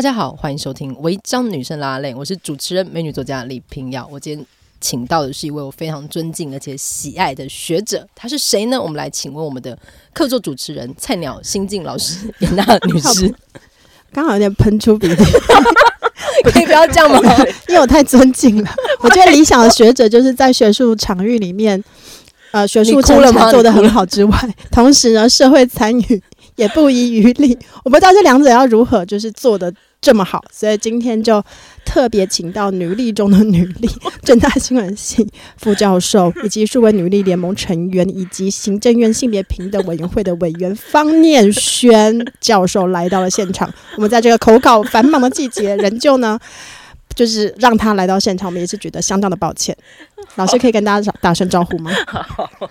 大家好，欢迎收听《违章女生拉拉链》，我是主持人美女作家李平瑶。我今天请到的是一位我非常尊敬而且喜爱的学者，她是谁呢？我们来请问我们的客座主持人菜鸟新晋老师严娜女士。刚好有点喷出鼻涕，可以不要这样吗？因为我太尊敬了。我觉得理想的学者就是在学术场域里面，呃，学术成才 做得很好之外，同时呢，社会参与也不遗余力。我不知道这两者要如何就是做的。这么好，所以今天就特别请到女力中的女力，正大新闻系副教授，以及数位女力联盟成员，以及行政院性别平等委员会的委员方念轩教授来到了现场。我们在这个口稿繁忙的季节，仍旧呢。就是让他来到现场，我们也是觉得相当的抱歉。老师可以跟大家打声招呼吗？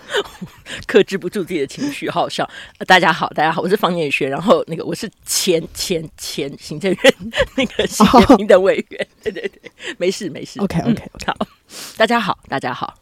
克制不住自己的情绪，好好笑。大家好，大家好，我是方念学，然后那个我是前前前行政院那个性别平等委员。对对对，没事没事。OK OK，, okay. 好，大家好，大家好。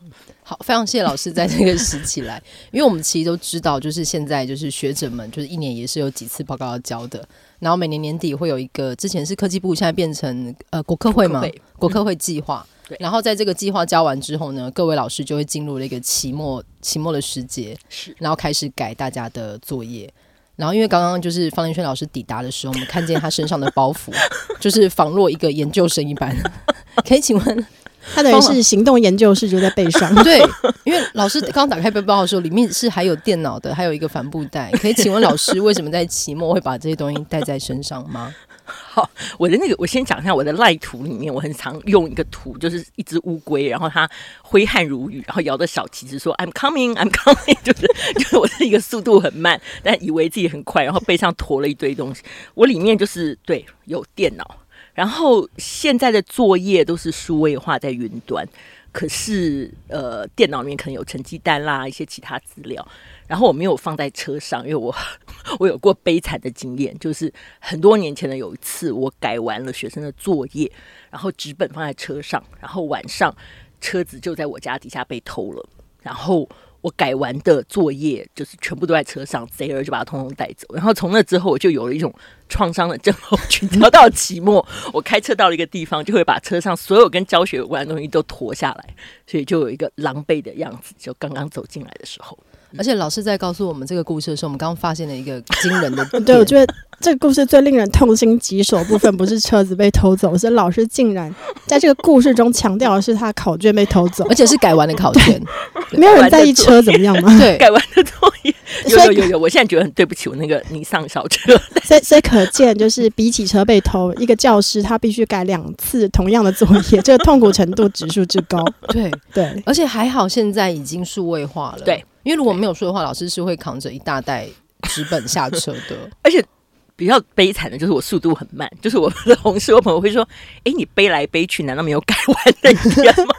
好，非常谢谢老师在这个时期来，因为我们其实都知道，就是现在就是学者们，就是一年也是有几次报告要交的，然后每年年底会有一个，之前是科技部，现在变成呃国科会嘛，国科会计划，嗯，然后在这个计划交完之后呢，各位老师就会进入了一个期末期末的时节，是，然后开始改大家的作业，然后因为刚刚就是方林轩老师抵达的时候，我们看见他身上的包袱，就是仿若一个研究生一般，可以请问？他等于是行动研究室就在背上，对，因为老师刚打开背包的时候，里面是还有电脑的，还有一个帆布袋。可以请问老师，为什么在期末会把这些东西带在身上吗？好，我的那个，我先讲一下我的赖图里面，我很常用一个图，就是一只乌龟，然后它挥汗如雨，然后摇着小旗子说 “I'm coming, I'm coming”，就是就是我是一个速度很慢，但以为自己很快，然后背上驮了一堆东西。我里面就是对有电脑。然后现在的作业都是数位化在云端，可是呃，电脑里面可能有成绩单啦，一些其他资料。然后我没有放在车上，因为我 我有过悲惨的经验，就是很多年前的有一次，我改完了学生的作业，然后纸本放在车上，然后晚上车子就在我家底下被偷了，然后。我改完的作业就是全部都在车上，贼儿就把它通通带走。然后从那之后，我就有了一种创伤的症候群。然后到期末，我开车到了一个地方，就会把车上所有跟教学有关的东西都拖下来，所以就有一个狼狈的样子。就刚刚走进来的时候。而且老师在告诉我们这个故事的时候，我们刚刚发现了一个惊人的。对，我觉得这个故事最令人痛心疾首的部分，不是车子被偷走，是老师竟然在这个故事中强调的是他考卷被偷走，而且是改完的考卷。没有人在意车怎么样吗？对，改完的作业。有有有有，我现在觉得很对不起我那个尼桑小车。所以所以可见，就是比起车被偷，一个教师他必须改两次同样的作业，这个痛苦程度指数之高。对对，而且还好现在已经数位化了。对。因为如果没有说的话，老师是会扛着一大袋纸本下车的。而且比较悲惨的就是我速度很慢，就是我的同事、我朋友会说：“ 哎、欸，你背来背去，难道没有改完的一天吗？”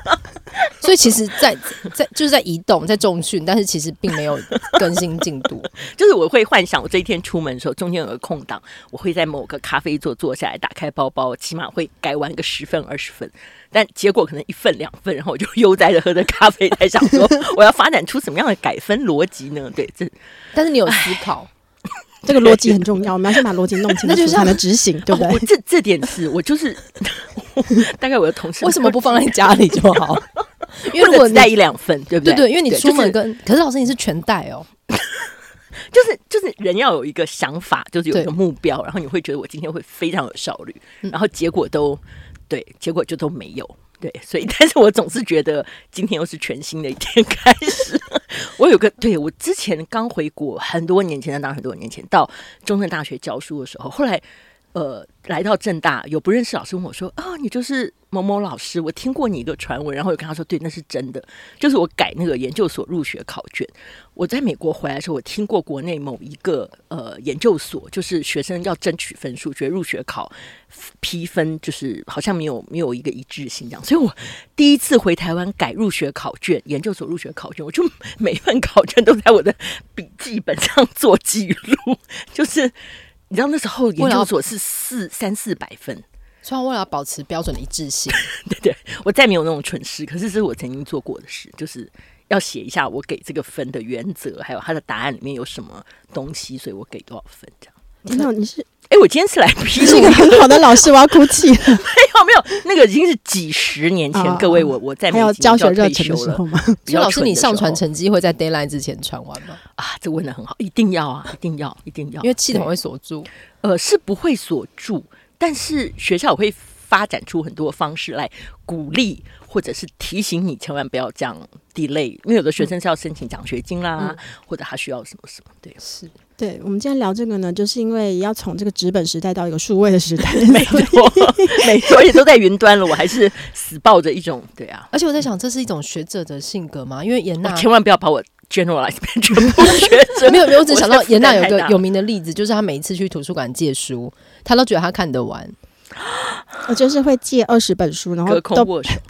所以其实在，在在就是在移动，在重训，但是其实并没有更新进度。就是我会幻想，我这一天出门的时候，中间有个空档，我会在某个咖啡座坐下来，打开包包，起码会改完个十份、二十份。但结果可能一份两份，然后我就悠哉的喝着咖啡，在想说我要发展出什么样的改分逻辑呢？对，这但是你有思考，这个逻辑很重要，我们要先把逻辑弄清楚，就是才能执行，对不对？哦、这这点是我就是 大概我的同事为什么不放在家里就好？因为如果带一两份，对不对？对对，因为你出门跟、就是、可是老师你是全带哦。就是就是人要有一个想法，就是有一个目标，然后你会觉得我今天会非常有效率，然后结果都对，结果就都没有。对，所以，但是我总是觉得今天又是全新的一天开始。我有个，对，我之前刚回国，很多年前，当很多年前到中正大学教书的时候，后来。呃，来到正大，有不认识老师问我说：“啊，你就是某某老师，我听过你一个传闻。”然后我跟他说：“对，那是真的，就是我改那个研究所入学考卷。我在美国回来的时候，我听过国内某一个呃研究所，就是学生要争取分数，觉得入学考批分就是好像没有没有一个一致性这样。所以我第一次回台湾改入学考卷，研究所入学考卷，我就每份考卷都在我的笔记本上做记录，就是。”你知道那时候研究所是四三四百分，虽然为了要保持标准的一致性，对对，我再没有那种蠢事，可是这是我曾经做过的事，就是要写一下我给这个分的原则，还有它的答案里面有什么东西，所以我给多少分这样。你是？哎，我今天是来 批是一个很好的老师，我要哭泣了。没有没有，那个已经是几十年前，各位，我我在没有教学热忱的时候吗？就 老师，你上传成绩会在 deadline 之前传完吗？啊，这问的很好，一定要啊，一定要，一定要，因为系统会锁住。呃，是不会锁住，但是学校会发展出很多方式来鼓励，或者是提醒你千万不要这样 delay，因为有的学生是要申请奖学金啦，嗯、或者他需要什么什么，对，是。对，我们今天聊这个呢，就是因为要从这个纸本时代到一个数位的时代，没错，没错，而且都在云端了，我还是死抱着一种对啊。而且我在想，这是一种学者的性格吗？因为严娜千万不要把我 generalize 变全部学者，没有没有，我只想到严娜有个有名的例子，就是他每一次去图书馆借书，他都觉得他看得完。我就是会借二十本书，然后都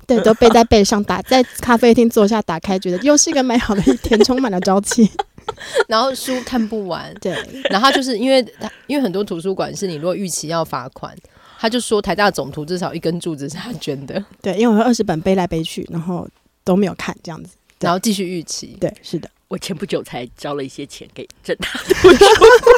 对都背在背上，打在咖啡厅坐下，打开，觉得又是一个美好的一天，充满了朝气。然后书看不完，对。然后就是因为他，因为很多图书馆是你如果逾期要罚款，他就说台大总图至少一根柱子是他捐的，对。因为我二十本背来背去，然后都没有看这样子，然后继续逾期，对，是的。我前不久才交了一些钱给正大图书馆。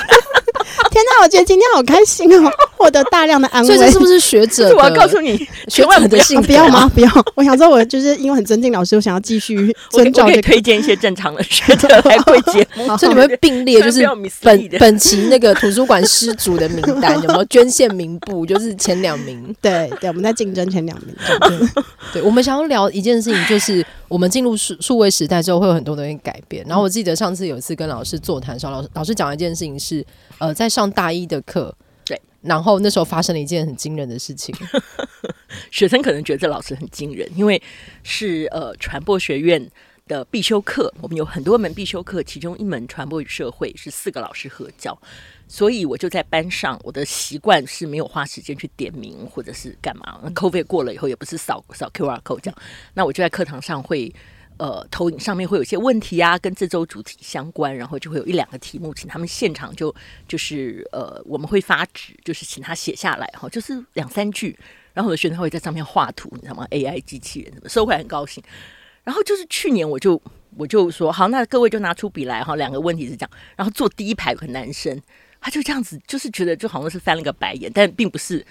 天哪，我觉得今天好开心哦，获得大量的安慰。所以这是不是学者？我要告诉你，学者的性格不要吗？不要。我想说，我就是因为很尊敬老师，我想要继续遵照。我可以推荐一些正常的学者来会节目，所以你们会并列，就是本本期那个图书馆失主的名单有没有捐献名簿？就是前两名。对对，我们在竞争前两名。对，我们想要聊一件事情，就是我们进入数数位时代之后，会有很多东西改变。然后我记得上次有一次跟老师座谈的时候，老师老师讲了一件事情是，呃，在上大一的课，对，然后那时候发生了一件很惊人的事情。学生可能觉得这老师很惊人，因为是呃传播学院的必修课，我们有很多门必修课，其中一门传播与社会是四个老师合教，所以我就在班上，我的习惯是没有花时间去点名或者是干嘛。那 COVID 过了以后，也不是扫扫 QR code 这样，那我就在课堂上会。呃，投影上面会有些问题啊，跟这周主题相关，然后就会有一两个题目，请他们现场就就是呃，我们会发纸，就是请他写下来哈，就是两三句，然后有的学生会在上面画图，你知道吗？AI 机器人什么收回来很高兴。然后就是去年我就我就说好，那各位就拿出笔来哈，两个问题是这样，然后坐第一排有个男生，他就这样子，就是觉得就好像是翻了个白眼，但并不是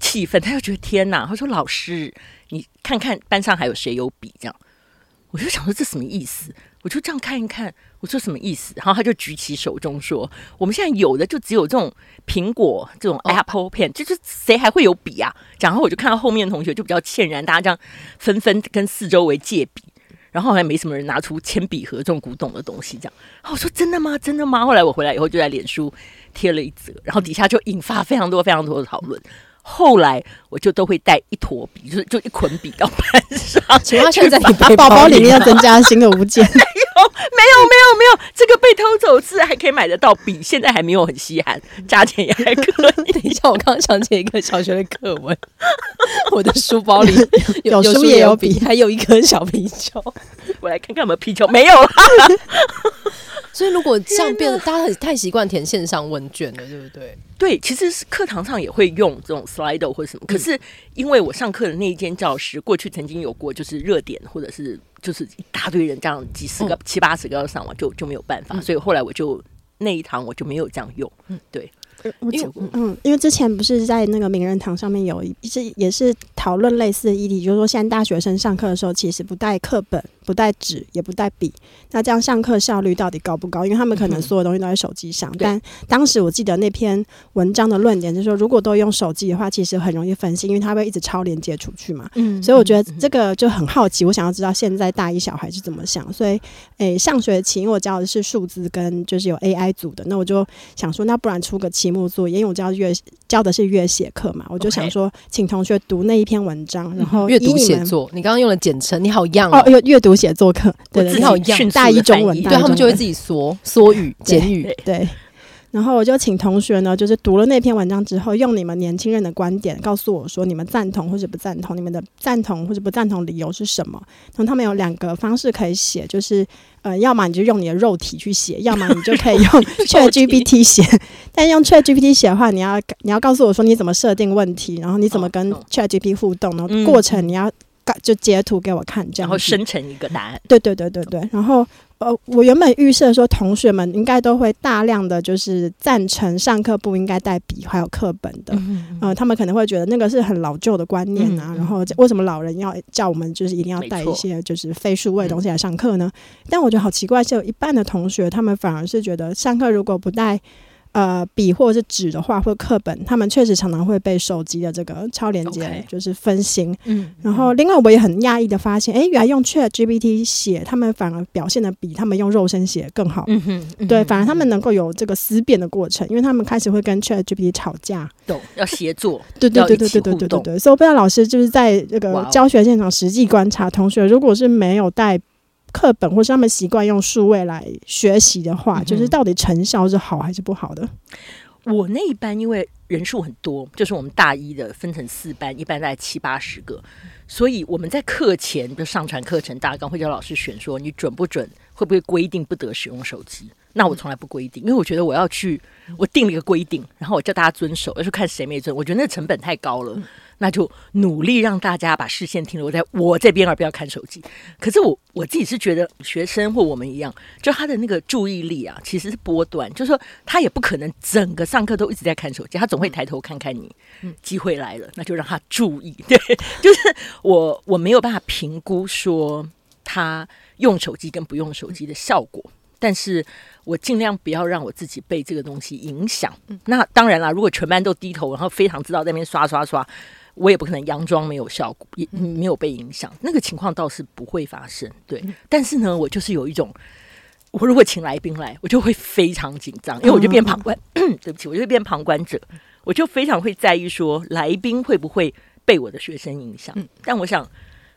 气愤，他就觉得天哪，他说老师，你看看班上还有谁有笔这样。我就想说这什么意思？我就这样看一看，我说什么意思？然后他就举起手中说：“我们现在有的就只有这种苹果这种 Apple Pen，就是谁还会有笔啊？”然后我就看到后面同学就比较歉然，大家这样纷纷跟四周围借笔，然后好像没什么人拿出铅笔盒这种古董的东西。这样，然后我说：“真的吗？真的吗？”后来我回来以后就在脸书贴了一则，然后底下就引发非常多非常多的讨论。后来我就都会带一坨笔，就是就一捆笔到班上。请问现在你包包里面要增加新的物件？没有，没有，没有，没有。这个被偷走是还可以买得到笔，现在还没有很稀罕，价钱也还可以。等一下，我刚刚想起一个小学的课文，我的书包里有书也有笔，还有一颗小皮球。我来看看有没有皮球，没有了。所以如果这样变得，大家太习惯填线上问卷了，对不对？对，其实是课堂上也会用这种 Slido 或者什么。可是因为我上课的那一间教室，过去曾经有过就是热点，或者是就是一大堆人这样几十个、七八十个要上网，就就没有办法。所以后来我就那一堂我就没有这样用。嗯，对。因为嗯，因为之前不是在那个名人堂上面有一是也是讨论类似的议题，就是说现在大学生上课的时候其实不带课本。不带纸，也不带笔，那这样上课效率到底高不高？因为他们可能所有东西都在手机上。嗯、但当时我记得那篇文章的论点就是说，如果都用手机的话，其实很容易分心，因为它会一直超连接出去嘛。嗯，所以我觉得这个就很好奇，我想要知道现在大一小孩是怎么想。所以，诶、欸，上学期因为我教的是数字跟就是有 AI 组的，那我就想说，那不然出个期末作业，因为我教阅教的是阅写课嘛，我就想说，请同学读那一篇文章，然后阅读写作。你刚刚用了简称，你好样哦，阅阅读写作课，对，你好样，大一中文，对他们就会自己缩缩语、简语，对。然后我就请同学呢，就是读了那篇文章之后，用你们年轻人的观点告诉我说，你们赞同或者不赞同，你们的赞同或者不赞同理由是什么？然后他们有两个方式可以写，就是呃，要么你就用你的肉体去写，要么你就可以用 ChatGPT 写。但用 ChatGPT 写的话，你要你要告诉我说你怎么设定问题，然后你怎么跟 ChatGPT 互动，然后过程你要就截图给我看，这样然后生成一个答案。对对对对对，然后。呃，我原本预设说，同学们应该都会大量的就是赞成上课不应该带笔还有课本的，嗯嗯呃，他们可能会觉得那个是很老旧的观念啊。然后为什么老人要叫我们就是一定要带一些就是非数位的东西来上课呢？嗯、但我觉得好奇怪，是有一半的同学他们反而是觉得上课如果不带。呃，笔或者是纸的话，或课本，他们确实常常会被手机的这个超连接就是分心。嗯，然后另外我也很讶异的发现，哎，原来用 ChatGPT 写，他们反而表现的比他们用肉身写更好。嗯哼，嗯哼对，反而他们能够有这个思辨的过程，因为他们开始会跟 ChatGPT 吵架，懂要协作，对对对对对对对对对。所以我不知道老师就是在这个教学现场实际观察，同学如果是没有带。课本或是他们习惯用数位来学习的话，嗯、就是到底成效是好还是不好的？我那一班因为人数很多，就是我们大一的分成四班，一般大概七八十个，所以我们在课前就上传课程大纲，会叫老师选说你准不准，会不会规定不得使用手机？那我从来不规定，因为我觉得我要去，我定了一个规定，然后我叫大家遵守，要是看谁没遵，我觉得那成本太高了。嗯那就努力让大家把视线停留在我这边，而不要看手机。可是我我自己是觉得，学生或我们一样，就他的那个注意力啊，其实是波段，就是说他也不可能整个上课都一直在看手机，他总会抬头看看你。嗯，机会来了，那就让他注意。对，就是我我没有办法评估说他用手机跟不用手机的效果，但是我尽量不要让我自己被这个东西影响。那当然啦，如果全班都低头，然后非常知道在那边刷刷刷。我也不可能佯装没有效果，也没有被影响，那个情况倒是不会发生。对，但是呢，我就是有一种，我如果请来宾来，我就会非常紧张，因为我就变旁观。对不起，我就变旁观者，我就非常会在意说来宾会不会被我的学生影响。但我想。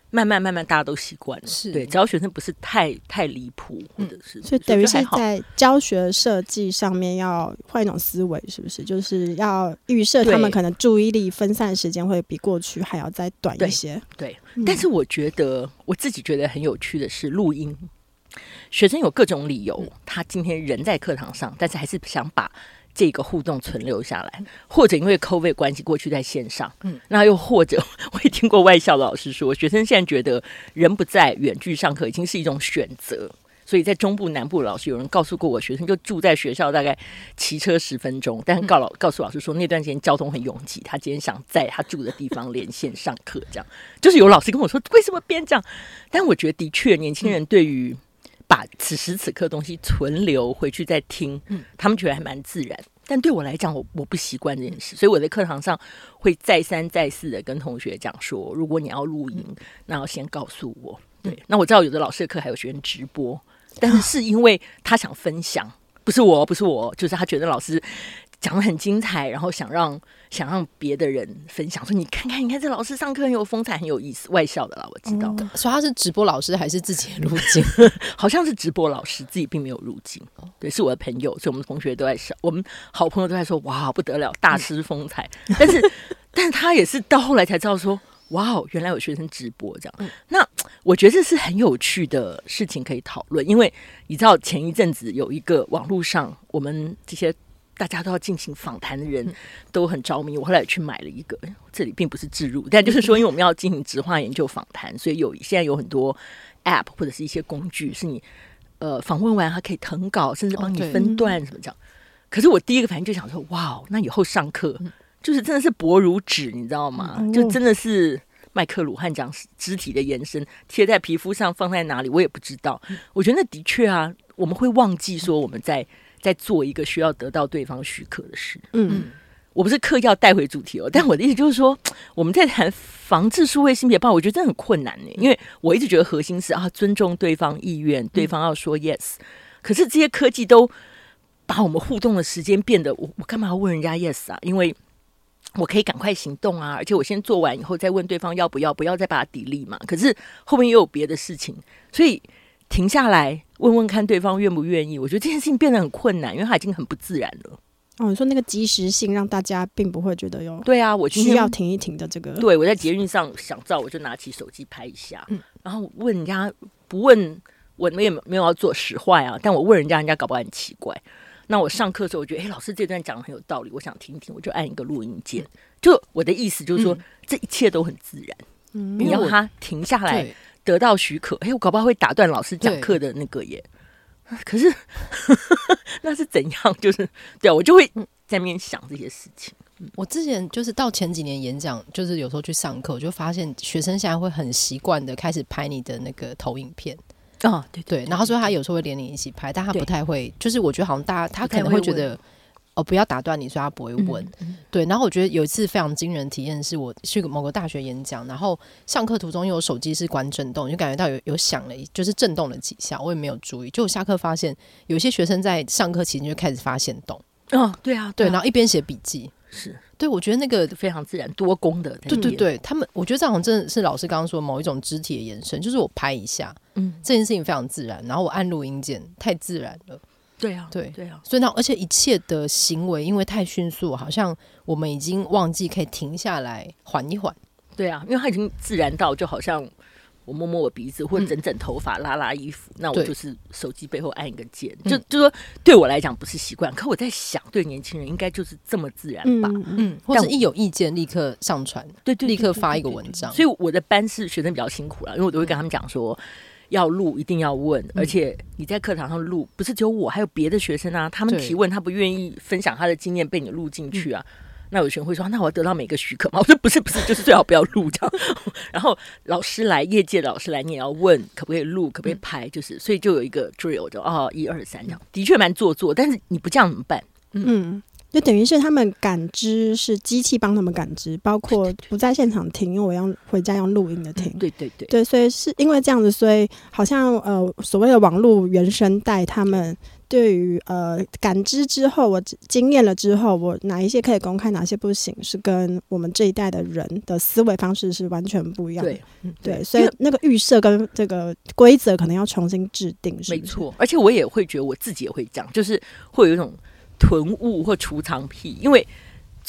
慢慢慢慢，大家都习惯了。是对，只要学生不是太太离谱，或者是，所以等于是在教学设计上面要换一种思维，是不是？就是要预设他们可能注意力分散时间会比过去还要再短一些。对，但是我觉得我自己觉得很有趣的是录音，学生有各种理由，他今天人在课堂上，但是还是想把。这个互动存留下来，或者因为 COVID 关系过去在线上，嗯，那又或者我也听过外校的老师说，学生现在觉得人不在，远距上课已经是一种选择，所以在中部、南部老师有人告诉过我，学生就住在学校，大概骑车十分钟，但告老告诉老师说那段时间交通很拥挤，他今天想在他住的地方连线上课，这样。就是有老师跟我说为什么变这样，但我觉得的确年轻人对于。把此时此刻东西存留回去再听，嗯，他们觉得还蛮自然。但对我来讲，我我不习惯这件事，所以我在课堂上会再三再四的跟同学讲说，如果你要录音，那要先告诉我。对，那我知道有的老师的课还有学生直播，但是 是因为他想分享，不是我，不是我，就是他觉得老师。讲的很精彩，然后想让想让别的人分享，说你看看，你看这老师上课很有风采，很有意思。外校的啦，我知道。嗯、所以他是直播老师还是自己入镜？好像是直播老师，自己并没有入镜。对，是我的朋友，所以我们同学都在笑，我们好朋友都在说，哇，不得了，大师风采。嗯、但是，但是他也是到后来才知道说，哇哦，原来有学生直播这样。嗯、那我觉得这是很有趣的事情可以讨论，因为你知道前一阵子有一个网络上我们这些。大家都要进行访谈的人都很着迷，我后来去买了一个。这里并不是置入，但就是说，因为我们要进行直化研究访谈，所以有现在有很多 App 或者是一些工具，是你呃访问完它可以誊稿，甚至帮你分段什么这样。可是我第一个反应就想说，哇，那以后上课就是真的是薄如纸，你知道吗？就真的是。麦克鲁汉讲肢体的延伸贴在皮肤上放在哪里，我也不知道。我觉得那的确啊，我们会忘记说我们在在做一个需要得到对方许可的事。嗯，我不是刻意要带回主题哦，但我的意思就是说，我们在谈防治数位性别暴，我觉得真的很困难呢，因为我一直觉得核心是啊，尊重对方意愿，对方要说 yes。可是这些科技都把我们互动的时间变得，我我干嘛要问人家 yes 啊？因为我可以赶快行动啊，而且我先做完以后再问对方要不要，不要再把它 delete 嘛。可是后面又有别的事情，所以停下来问问看对方愿不愿意。我觉得这件事情变得很困难，因为它已经很不自然了。哦，你说那个及时性让大家并不会觉得有对啊，我需要停一停的这个。对，我在捷运上想照，我就拿起手机拍一下，嗯，然后问人家不问，我们也没有要做使坏啊，但我问人家，人家搞不好很奇怪。那我上课的时候，我觉得，哎，老师这段讲的很有道理，我想听一听，我就按一个录音键。就我的意思就是说，嗯、这一切都很自然。嗯，你要他停下来，得到许可。哎，我搞不好会打断老师讲课的那个耶。可是 那是怎样？就是对，我就会在那边想这些事情。我之前就是到前几年演讲，就是有时候去上课，我就发现学生现在会很习惯的开始拍你的那个投影片。哦，对对，对，然后说他有时候会连你一起拍，但他不太会，就是我觉得好像大家他可能会觉得哦，不要打断你，所以他不会问。嗯、对，然后我觉得有一次非常惊人体验，是我去某个大学演讲，然后上课途中因为我手机是关震动，就感觉到有有响了，就是震动了几下，我也没有注意。就我下课发现有些学生在上课期间就开始发现动。哦，对啊，对，然后一边写笔记。是对，我觉得那个非常自然多功的，对对对，他们我觉得这好像真的是老师刚刚说某一种肢体的延伸，就是我拍一下，嗯，这件事情非常自然，然后我按录音键，太自然了，对啊，对对啊，所以呢，而且一切的行为因为太迅速，好像我们已经忘记可以停下来缓一缓，对啊，因为它已经自然到就好像。我摸摸我鼻子，或者整整头发，拉拉衣服，嗯、那我就是手机背后按一个键，就就说对我来讲不是习惯，可我在想，对年轻人应该就是这么自然吧？嗯，嗯或者一有意见立刻上传，对，对，立刻发一个文章。所以我的班是学生比较辛苦了，因为我都会跟他们讲说，要录一定要问，而且你在课堂上录，不是只有我，还有别的学生啊，他们提问，他不愿意分享他的经验，被你录进去啊。嗯那有学生会说：“那我要得到每个许可吗？”我说：“不是，不是，就是最好不要录这样。”然后老师来，业界的老师来，你也要问可不可以录，可不可以拍，就是所以就有一个 drill，就哦，一二三这样，的确蛮做作。但是你不这样怎么办？嗯，就等于是他们感知是机器帮他们感知，包括不在现场听，因为我要回家用录音的听。对对对对，所以是因为这样子，所以好像呃，所谓的网络原声带他们。对于呃感知之后，我经验了之后，我哪一些可以公开，哪些不行，是跟我们这一代的人的思维方式是完全不一样的。对，对，所以那个预设跟这个规则可能要重新制定是是？没错，而且我也会觉得我自己也会这样，就是会有一种囤物或储藏癖，因为。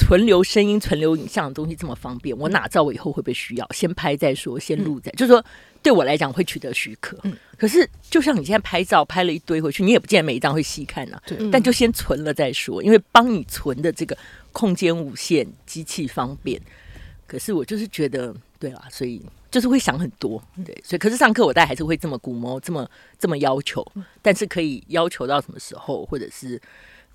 存留声音、存留影像的东西这么方便，我哪知道我以后会不会需要？先拍再说，先录再，嗯、就是说对我来讲会取得许可。嗯、可是就像你现在拍照拍了一堆回去，你也不见得每一张会细看呐、啊。对但就先存了再说，因为帮你存的这个空间无限，机器方便。可是我就是觉得，对啊，所以就是会想很多。对，所以可是上课我大概还是会这么估摸，这么这么要求。但是可以要求到什么时候，或者是？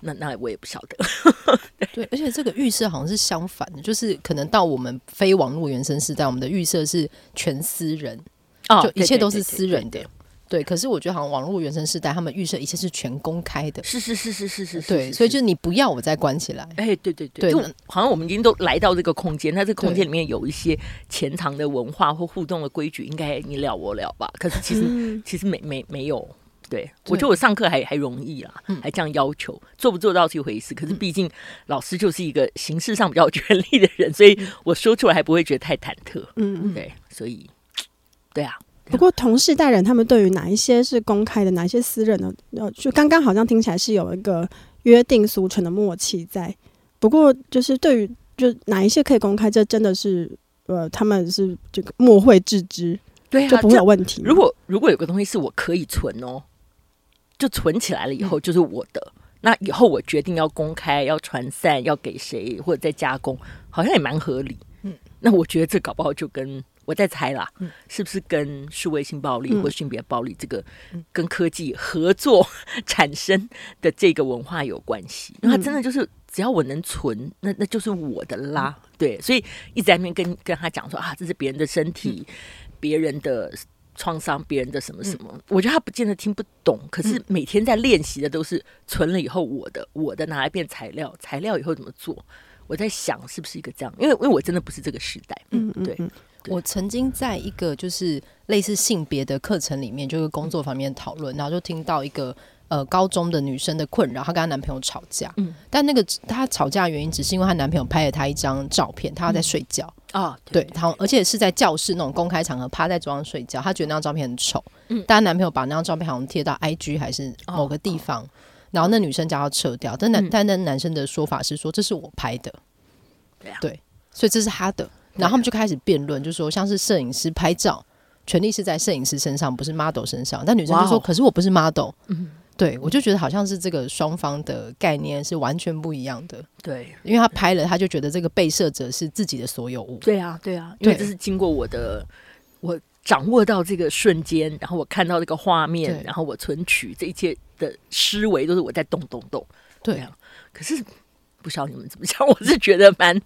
那那我也不晓得，对，而且这个预设好像是相反的，就是可能到我们非网络原生时代，我们的预设是全私人，哦，就一切都是私人的，对。可是我觉得好像网络原生世代，他们预设一切是全公开的，是是是是是是，对。所以就是你不要我再关起来，哎，对对对，就好像我们已经都来到这个空间，那这个空间里面有一些潜藏的文化或互动的规矩，应该你了我了吧？可是其实其实没没没有。对，我觉得我上课还还容易啦，还这样要求，做不做到是一回事。可是毕竟老师就是一个形式上比较有权力的人，所以我说出来还不会觉得太忐忑。嗯嗯，对，所以对啊。不过同事代人他们对于哪一些是公开的，哪一些私人的，呃，就刚刚好像听起来是有一个约定俗成的默契在。不过就是对于就哪一些可以公开，这真的是呃，他们是这个默会置之，对啊，就不会有问题。如果如果有个东西是我可以存哦。就存起来了以后就是我的，嗯、那以后我决定要公开、要传散、要给谁或者再加工，好像也蛮合理。嗯，那我觉得这搞不好就跟我在猜啦，嗯、是不是跟数位性暴力或性别暴力这个跟科技合作产生的这个文化有关系？因为它真的就是只要我能存，那那就是我的啦。嗯、对，所以一直在那边跟跟他讲说啊，这是别人的身体，别、嗯、人的创伤，别人的什么什么。嗯、我觉得他不见得听不懂，可是每天在练习的都是存了以后我的，我的拿来变材料，材料以后怎么做？我在想是不是一个这样，因为因为我真的不是这个时代。嗯，对。嗯我曾经在一个就是类似性别的课程里面，就是工作方面讨论，然后就听到一个呃高中的女生的困扰，她跟她男朋友吵架，嗯，但那个她吵架的原因只是因为她男朋友拍了她一张照片，她在睡觉。啊，对，然后而且是在教室那种公开场合趴在桌上睡觉，她觉得那张照片很丑，嗯，但她男朋友把那张照片好像贴到 IG 还是某个地方，然后那女生叫她撤掉，但男但那男生的说法是说这是我拍的，对，所以这是他的。然后他们就开始辩论，就说像是摄影师拍照，权利是在摄影师身上，不是 model 身上。但女生就说：“ Wow. 可是我不是 model。”嗯，对，我就觉得好像是这个双方的概念是完全不一样的。对，因为他拍了，他就觉得这个被摄者是自己的所有物。对啊，对啊，因为这是经过我的，我掌握到这个瞬间，然后我看到这个画面，然后我存取这一切的思维都是我在动动动。对啊，可是不知道你们怎么想，我是觉得蛮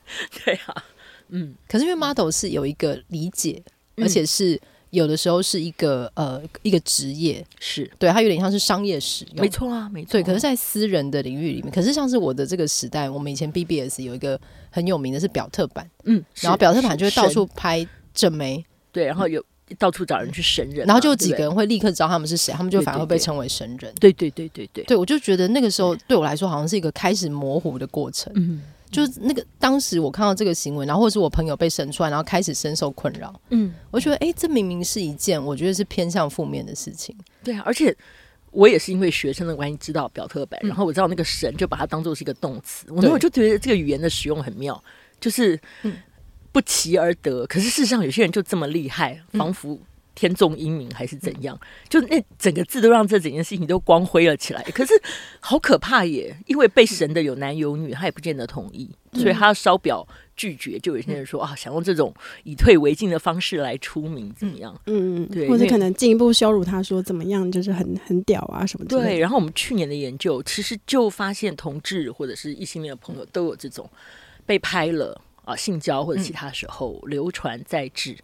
对啊。嗯，可是因为 model 是有一个理解，嗯、而且是有的时候是一个呃一个职业，是。对它有点像是商业使用，没错啊，没错。对，可是，在私人的领域里面，可是像是我的这个时代，我们以前 BBS 有一个很有名的是表特版，嗯，然后表特版就会到处拍正妹，对，然后有到处找人去神人，然后就几个人会立刻知道他们是谁，他们就反而会被称为神人。对对对对对，对我就觉得那个时候对我来说好像是一个开始模糊的过程，嗯。就是那个当时我看到这个行为，然后或者是我朋友被审出来，然后开始深受困扰。嗯，我觉得哎、欸，这明明是一件我觉得是偏向负面的事情。对啊，而且我也是因为学生的关系知道表特版，嗯、然后我知道那个神就把它当做是一个动词，我那我就觉得这个语言的使用很妙，就是不期而得。可是事实上有些人就这么厉害，仿佛。天纵英明还是怎样？就那整个字都让这整件事情都光辉了起来。可是好可怕耶！因为被神的有男有女，他也不见得同意，所以他要烧表拒绝。就有些人说啊，想用这种以退为进的方式来出名，怎么样？嗯嗯，对，或者可能进一步羞辱他，说怎么样，就是很很屌啊什么的。对。然后我们去年的研究，其实就发现同志或者是异性恋的朋友都有这种被拍了啊性交或者其他时候流传在志。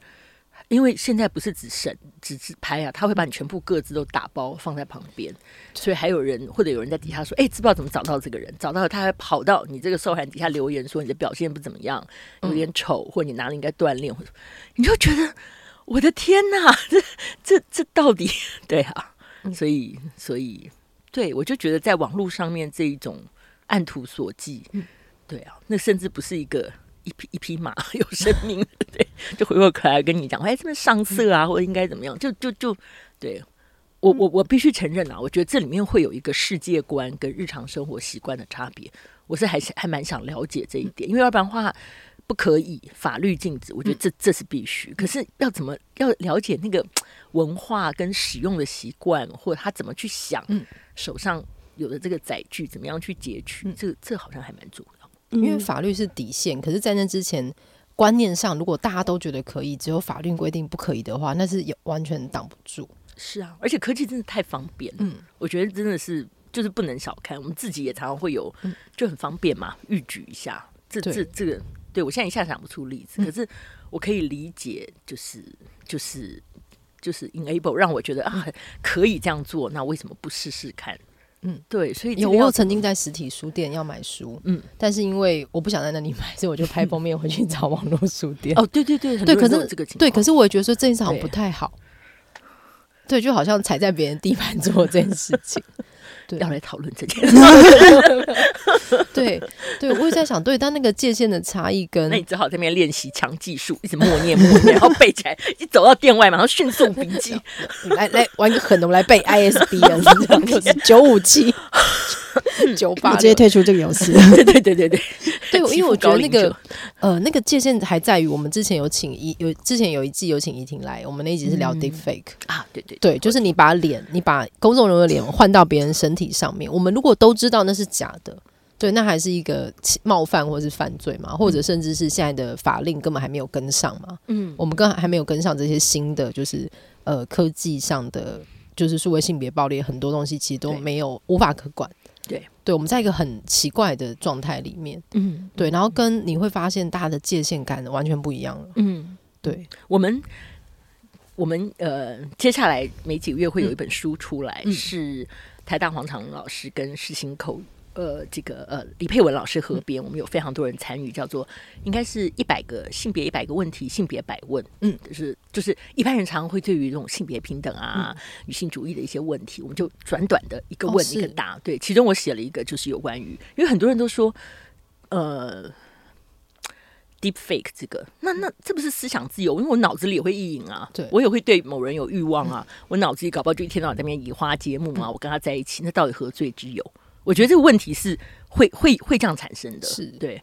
因为现在不是只审只是拍啊，他会把你全部各自都打包放在旁边，所以还有人或者有人在底下说：“哎，知不知道怎么找到这个人？找到了，他还跑到你这个受害人底下留言说你的表现不怎么样，有点丑，或者你哪里应该锻炼，或者你就觉得我的天哪，这这这到底对啊？所以所以对我就觉得在网络上面这一种按图索骥，对啊，那甚至不是一个。一匹一匹马 有生命，对，就回过头来跟你讲，哎，这边上色啊，或者应该怎么样？就就就，对我我我必须承认啊，我觉得这里面会有一个世界观跟日常生活习惯的差别。我是还是还蛮想了解这一点，因为要不然的话不可以法律禁止，我觉得这这是必须。可是要怎么要了解那个文化跟使用的习惯，或者他怎么去想，手上有的这个载具怎么样去截取，这这好像还蛮重要。因为法律是底线，可是，在那之前，观念上，如果大家都觉得可以，只有法律规定不可以的话，那是也完全挡不住。是啊，而且科技真的太方便了。嗯，我觉得真的是就是不能小看。我们自己也常常会有，就很方便嘛，预举一下。这这这个，对我现在一下想不出例子，可是我可以理解，就是就是就是 enable 让我觉得啊，可以这样做，那为什么不试试看？嗯，对，所以有我有曾经在实体书店要买书，嗯，但是因为我不想在那里买，所以我就拍封面回去找网络书店。哦，对对对，对，可是这个对，可是我也觉得说这件事好像不太好，对，就好像踩在别人地盘做这件事情。对，要来讨论这件事。对，对，我也在想，对，但那个界限的差异跟……那你只好在那边练习强技术，一直默念默念，然后背起来，一走到店外马上迅速笔记。来来玩个狠的，我们来背 ISB 啊，这样 就是九五七 九八，直接退出这个游戏。对对对对对，对，因为我觉得那个呃，那个界限还在于我们之前有请一有之前有一季有请怡婷来，我们那一集是聊 Deepfake 啊，对对对，就是你把脸，你把公众人物的脸换到别人身体上面，我们如果都知道那是假的，对，那还是一个冒犯或是犯罪嘛？或者甚至是现在的法令根本还没有跟上嘛？嗯，我们跟还没有跟上这些新的，就是呃科技上的就是数位性别暴力很多东西其实都没有无法可管。对，对，我们在一个很奇怪的状态里面，嗯，对，然后跟你会发现大家的界限感完全不一样了。嗯，对，我们我们呃，接下来没几个月会有一本书出来，嗯、是台大黄长老师跟世新口。呃，这个呃，李佩文老师合编，我们有非常多人参与，叫做应该是一百个性别一百个问题，性别百问，嗯，就是就是一般人常常会对于这种性别平等啊、嗯、女性主义的一些问题，我们就短短的一个问、哦、一个答。对，其中我写了一个，就是有关于，因为很多人都说，呃，deep fake 这个，那那这不是思想自由？因为我脑子里也会意淫啊，对我也会对某人有欲望啊，嗯、我脑子里搞不好就一天到晚在那边移花接木啊，嗯、我跟他在一起，那到底何罪之有？我觉得这个问题是会会会这样产生的，是对。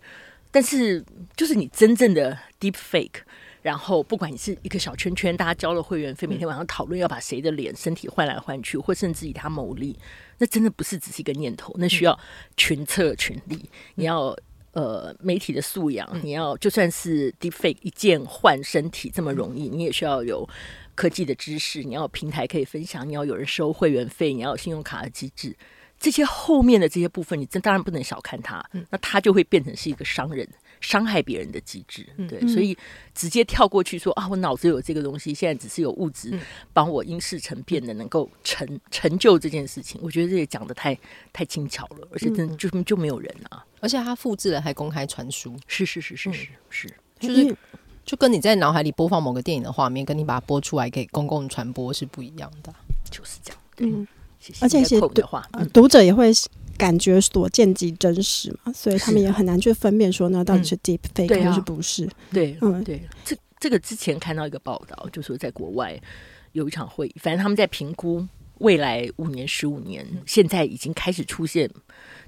但是就是你真正的 deep fake，然后不管你是一个小圈圈，大家交了会员费，每天晚上讨论要把谁的脸、身体换来换去，或甚至以他牟利，那真的不是只是一个念头，那需要群策群力。你要呃媒体的素养，你要就算是 deep fake 一键换身体这么容易，你也需要有科技的知识，你要有平台可以分享，你要有人收会员费，你要有信用卡的机制。这些后面的这些部分，你真当然不能小看它，嗯、那它就会变成是一个伤人、伤害别人的机制。对，嗯、所以直接跳过去说啊，我脑子有这个东西，现在只是有物质帮我因事成变的，能够成成就这件事情。我觉得这也讲的太太轻巧了，而且真就就没有人啊。而且他复制了还公开传输，是是是是是是，就是就跟你在脑海里播放某个电影的画面，跟你把它播出来给公共传播是不一样的。就是这样，对。嗯而且是读读者也会感觉所见即真实嘛，所以他们也很难去分辨说那到底是 deep fake 还是不是。对，嗯，对。这这个之前看到一个报道，就说在国外有一场会议，反正他们在评估未来五年、十五年，现在已经开始出现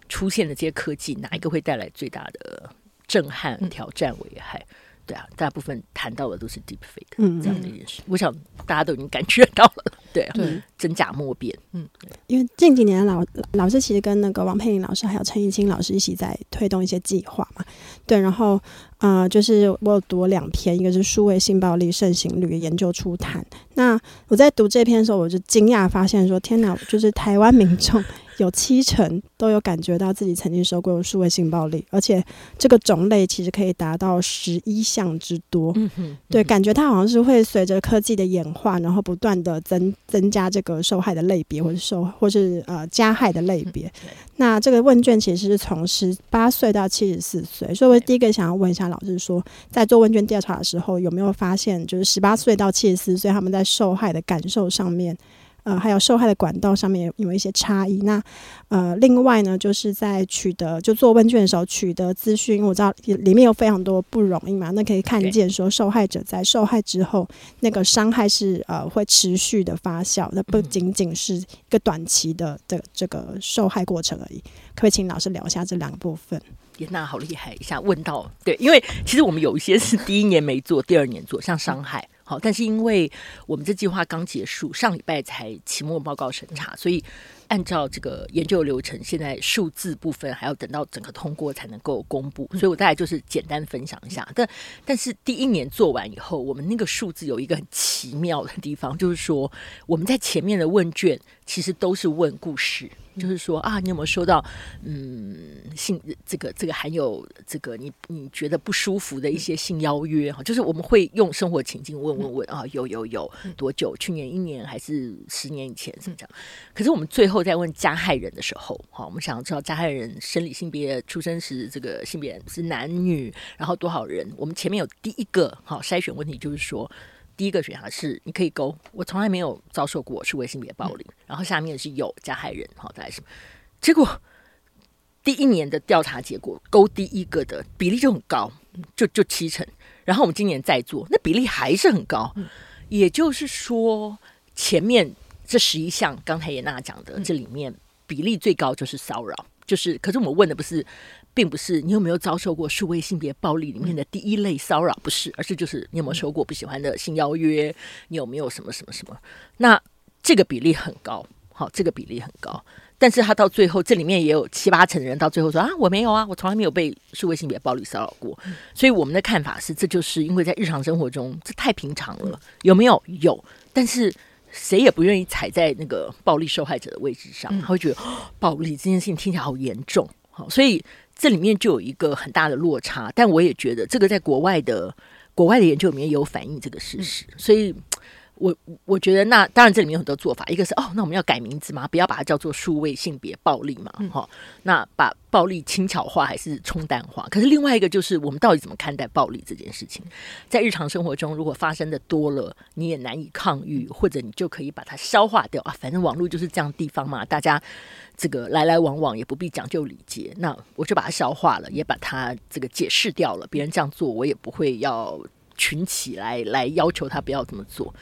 出现的这些科技，哪一个会带来最大的震撼、挑战、危害？对啊，大部分谈到的都是 deep fake 这样的一件事，我想大家都已经感觉到了，对啊，对，真假莫辨，嗯，因为近几年老老师其实跟那个王佩玲老师还有陈怡清老师一起在推动一些计划嘛，对，然后呃，就是我有读两篇，一个是数位性暴力盛行率研究初谈，那我在读这篇的时候，我就惊讶发现说，天哪，就是台湾民众。有七成都有感觉到自己曾经受过数位性暴力，而且这个种类其实可以达到十一项之多。嗯哼，嗯哼，对，感觉它好像是会随着科技的演化，然后不断的增增加这个受害的类别，或者受或是呃加害的类别。嗯、那这个问卷其实是从十八岁到七十四岁，所以我第一个想要问一下老师说，在做问卷调查的时候，有没有发现就是十八岁到七十四岁他们在受害的感受上面？呃，还有受害的管道上面有有一些差异。那呃，另外呢，就是在取得就做问卷的时候取得资讯，因为我知道里面有非常多不容易嘛。那可以看见说，受害者在受害之后，那个伤害是呃会持续的发酵，那不仅仅是一个短期的这这个受害过程而已。可不可以请老师聊一下这两个部分？严娜好厉害，一下问到对，因为其实我们有一些是第一年没做，第二年做，像伤害。好，但是因为我们这计划刚结束，上礼拜才期末报告审查，所以按照这个研究流程，现在数字部分还要等到整个通过才能够公布，所以我大概就是简单分享一下。但但是第一年做完以后，我们那个数字有一个很奇妙的地方，就是说我们在前面的问卷其实都是问故事。就是说啊，你有没有收到嗯性这个这个含有这个你你觉得不舒服的一些性邀约哈？就是我们会用生活情境问问问啊，有有有多久？去年一年还是十年以前？是这样。可是我们最后在问加害人的时候，哈，我们想要知道加害人生理性别、出生时这个性别是男女，然后多少人？我们前面有第一个哈筛选问题，就是说。第一个选项是你可以勾，我从来没有遭受过是为性别暴力。嗯、然后下面是有加害人，好，再来什么？结果第一年的调查结果勾第一个的比例就很高，就就七成。然后我们今年再做，那比例还是很高。嗯、也就是说，前面这十一项，刚才严娜讲的，这里面比例最高就是骚扰，就是。可是我们问的不是。并不是你有没有遭受过数位性别暴力里面的第一类骚扰，不是，而是就是你有没有收过不喜欢的性邀约，你有没有什么什么什么？那这个比例很高，好，这个比例很高，但是他到最后这里面也有七八成的人到最后说啊，我没有啊，我从来没有被数位性别暴力骚扰过。所以我们的看法是，这就是因为在日常生活中这太平常了，有没有？有，但是谁也不愿意踩在那个暴力受害者的位置上，嗯、他会觉得、哦、暴力这件事情听起来好严重，好，所以这里面就有一个很大的落差。但我也觉得这个在国外的国外的研究里面有反映这个事实，嗯、所以。我我觉得那当然这里面有很多做法，一个是哦，那我们要改名字嘛，不要把它叫做数位性别暴力嘛，哈、嗯，那把暴力轻巧化还是冲淡化？可是另外一个就是我们到底怎么看待暴力这件事情？在日常生活中，如果发生的多了，你也难以抗御，或者你就可以把它消化掉啊。反正网络就是这样地方嘛，大家这个来来往往也不必讲究礼节，那我就把它消化了，也把它这个解释掉了。别人这样做，我也不会要群起来来要求他不要这么做。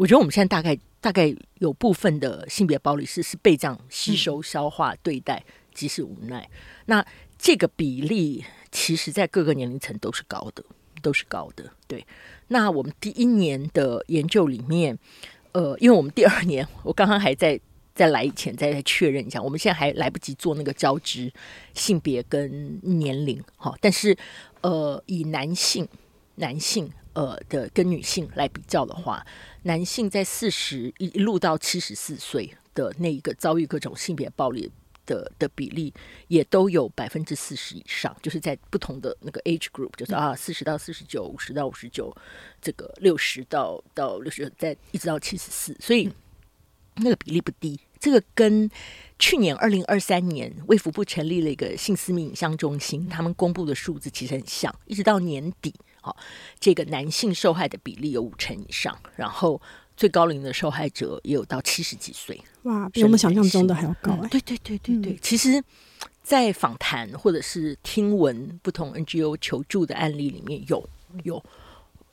我觉得我们现在大概大概有部分的性别暴力是是被这样吸收、消化、对待，即使无奈。那这个比例，其实在各个年龄层都是高的，都是高的。对。那我们第一年的研究里面，呃，因为我们第二年，我刚刚还在在来以前再再确认一下，我们现在还来不及做那个交织性别跟年龄，哈。但是，呃，以男性男性。呃的跟女性来比较的话，男性在四十一路到七十四岁的那一个遭遇各种性别暴力的的比例，也都有百分之四十以上，就是在不同的那个 age group，就是啊四十到四十九，五十到五十九，这个六十到到六十，在一直到七十四，所以那个比例不低。这个跟去年二零二三年卫福部成立了一个性私密影像中心，他们公布的数字其实很像，一直到年底。好，这个男性受害的比例有五成以上，然后最高龄的受害者也有到七十几岁，哇，比我们想象中的还要高，欸。对对对对对，嗯、其实，在访谈或者是听闻不同 NGO 求助的案例里面有，有有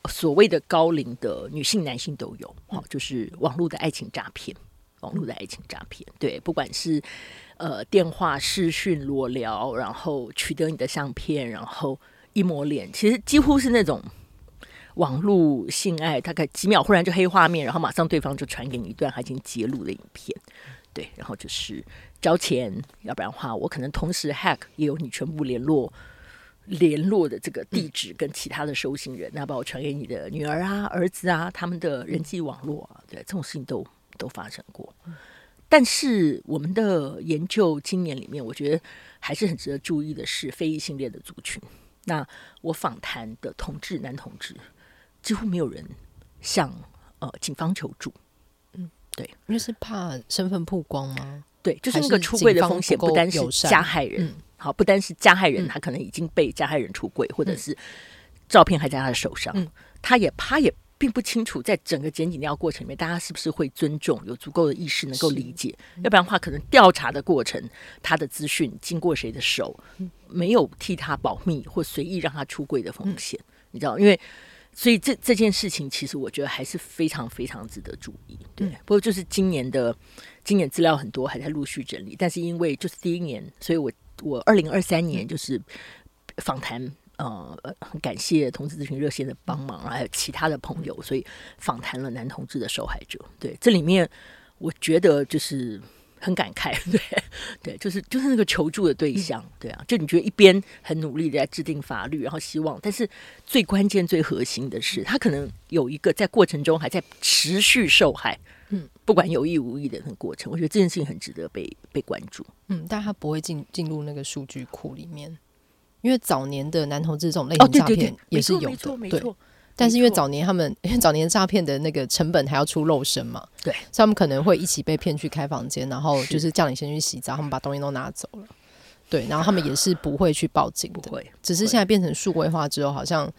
所谓的高龄的女性、男性都有。好，就是网络的爱情诈骗，网络的爱情诈骗，对，不管是呃电话、视讯、裸聊，然后取得你的相片，然后。一抹脸，其实几乎是那种网络性爱，大概几秒忽然就黑画面，然后马上对方就传给你一段已经截录的影片，对，然后就是交钱，要不然的话我可能同时 hack 也有你全部联络联络的这个地址跟其他的收信人，那把我传给你的女儿啊、儿子啊，他们的人际网络啊，对，这种事情都都发生过。但是我们的研究今年里面，我觉得还是很值得注意的是非异性恋的族群。那我访谈的同志男同志，几乎没有人向呃警方求助。嗯，对，因为是怕身份曝光吗？对，就是那个出柜的风险，不单是加害人，嗯、好，不单是加害人，他可能已经被加害人出柜，嗯、或者是照片还在他的手上，嗯、他也他也。并不清楚，在整个检警调过程里面，大家是不是会尊重、有足够的意识能够理解？是要不然的话，可能调查的过程，他的资讯经过谁的手，没有替他保密或随意让他出柜的风险，嗯、你知道？因为所以这这件事情，其实我觉得还是非常非常值得注意。对，嗯、不过就是今年的今年资料很多，还在陆续整理。但是因为就是第一年，所以我我二零二三年就是访谈。呃，很感谢同志咨询热线的帮忙，还有其他的朋友，所以访谈了男同志的受害者。对，这里面我觉得就是很感慨，对对，就是就是那个求助的对象，对啊，就你觉得一边很努力的在制定法律，然后希望，但是最关键、最核心的是，他可能有一个在过程中还在持续受害，嗯，不管有意无意的那个过程，我觉得这件事情很值得被被关注，嗯，但他不会进进入那个数据库里面。因为早年的男同志这种类型诈骗也是有的，对。但是因为早年他们，因为早年诈骗的那个成本还要出肉身嘛，对，所以他们可能会一起被骗去开房间，然后就是叫你先去洗澡，他们把东西都拿走了，对。然后他们也是不会去报警的，不会。只是现在变成数位化之后，好像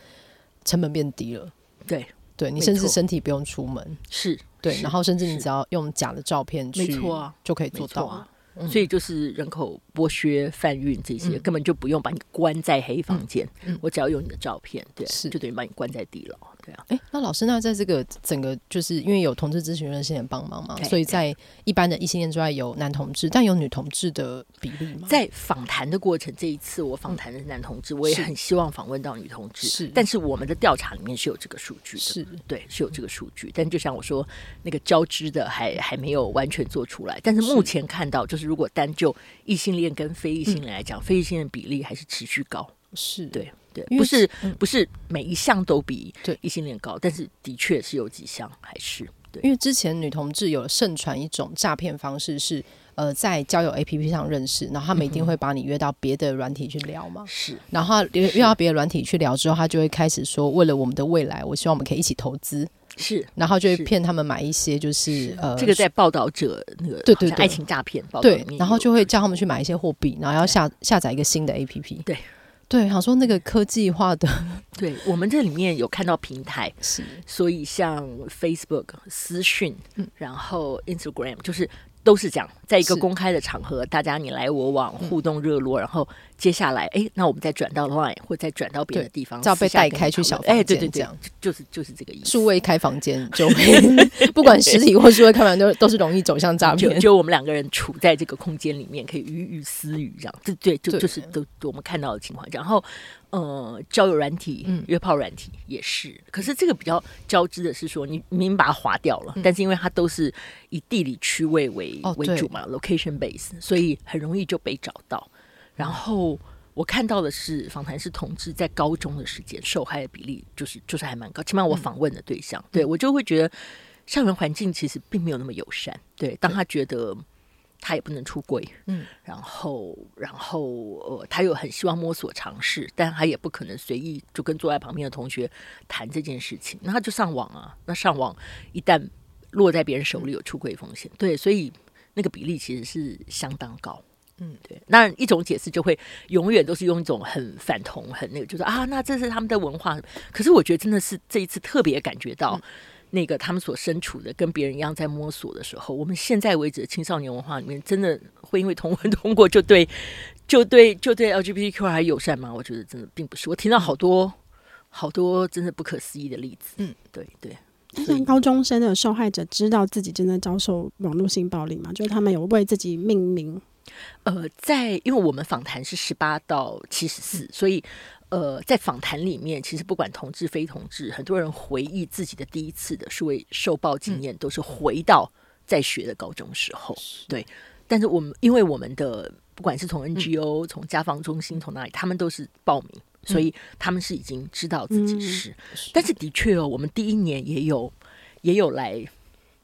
成本变低了，对。对，你甚至身体不用出门，是对，然后甚至你只要用假的照片去，没错，就可以做到。所以就是人口剥削、贩运这些，嗯、根本就不用把你关在黑房间。我只要用你的照片，对，就等于把你关在地牢。对啊，哎，那老师，那在这个整个，就是因为有同志咨询热线的帮忙嘛，所以在一般的异性恋之外，有男同志，但有女同志的比例吗？在访谈的过程，这一次我访谈的是男同志，嗯、我也很希望访问到女同志。是，但是我们的调查里面是有这个数据的，是对，是有这个数据。但就像我说，那个交织的还还没有完全做出来。但是目前看到，就是如果单就异性恋跟非异性恋来讲，嗯、非异性恋比例还是持续高。是对。不是不是每一项都比对异性恋高，但是的确是有几项还是对，因为之前女同志有盛传一种诈骗方式是，呃，在交友 APP 上认识，然后他们一定会把你约到别的软体去聊嘛。是、嗯，然后约约到别的软体去聊之后，他就会开始说，为了我们的未来，我希望我们可以一起投资。是，然后就会骗他们买一些，就是，是呃，这个在报道者那个对对对爱情诈骗报道对，然后就会叫他们去买一些货币，然后要下、嗯、下载一个新的 APP。对对，好说那个科技化的，对我们这里面有看到平台，是，所以像 Facebook 私讯，嗯，然后 Instagram 就是。都是这样在一个公开的场合，大家你来我往，互动热络，然后接下来，哎，那我们再转到 Line 或再转到别的地方，就要被带开去小房间，哎，对对对，就是就是这个意思。数位开房间 就不管实体或数位开房间都都是容易走向诈骗。就就我们两个人处在这个空间里面，可以鱼鱼私语这样，对对，就就是都我们看到的情况。然后。呃，交友软体、嗯、约炮软体也是，可是这个比较交织的是说，你明明把它划掉了，嗯、但是因为它都是以地理区位为、哦、为主嘛，location base，所以很容易就被找到。然后我看到的是访谈是同志在高中的时间受害的比例，就是就是还蛮高。起码我访问的对象，嗯、对我就会觉得校园环境其实并没有那么友善。对，当他觉得。他也不能出柜，嗯，然后，然后，呃，他又很希望摸索尝试，但他也不可能随意就跟坐在旁边的同学谈这件事情，那他就上网啊，那上网一旦落在别人手里有出柜风险，对，所以那个比例其实是相当高，嗯，对。那一种解释就会永远都是用一种很反同、很那个，就是啊，那这是他们的文化，可是我觉得真的是这一次特别感觉到。嗯那个他们所身处的跟别人一样在摸索的时候，我们现在为止的青少年文化里面，真的会因为同文通过就对就对就对 LGBTQ 还友善吗？我觉得真的并不是。我听到好多好多真的不可思议的例子。嗯，对对。像高中生的受害者知道自己正在遭受网络性暴力吗？就是他们有为自己命名？呃，在因为我们访谈是十八到七十四，所以。呃，在访谈里面，其实不管同志非同志，很多人回忆自己的第一次的数位受暴经验，都是回到在学的高中时候。对，但是我们因为我们的不管是从 NGO、从家防中心、从哪里，他们都是报名，所以他们是已经知道自己是。但是的确哦，我们第一年也有也有来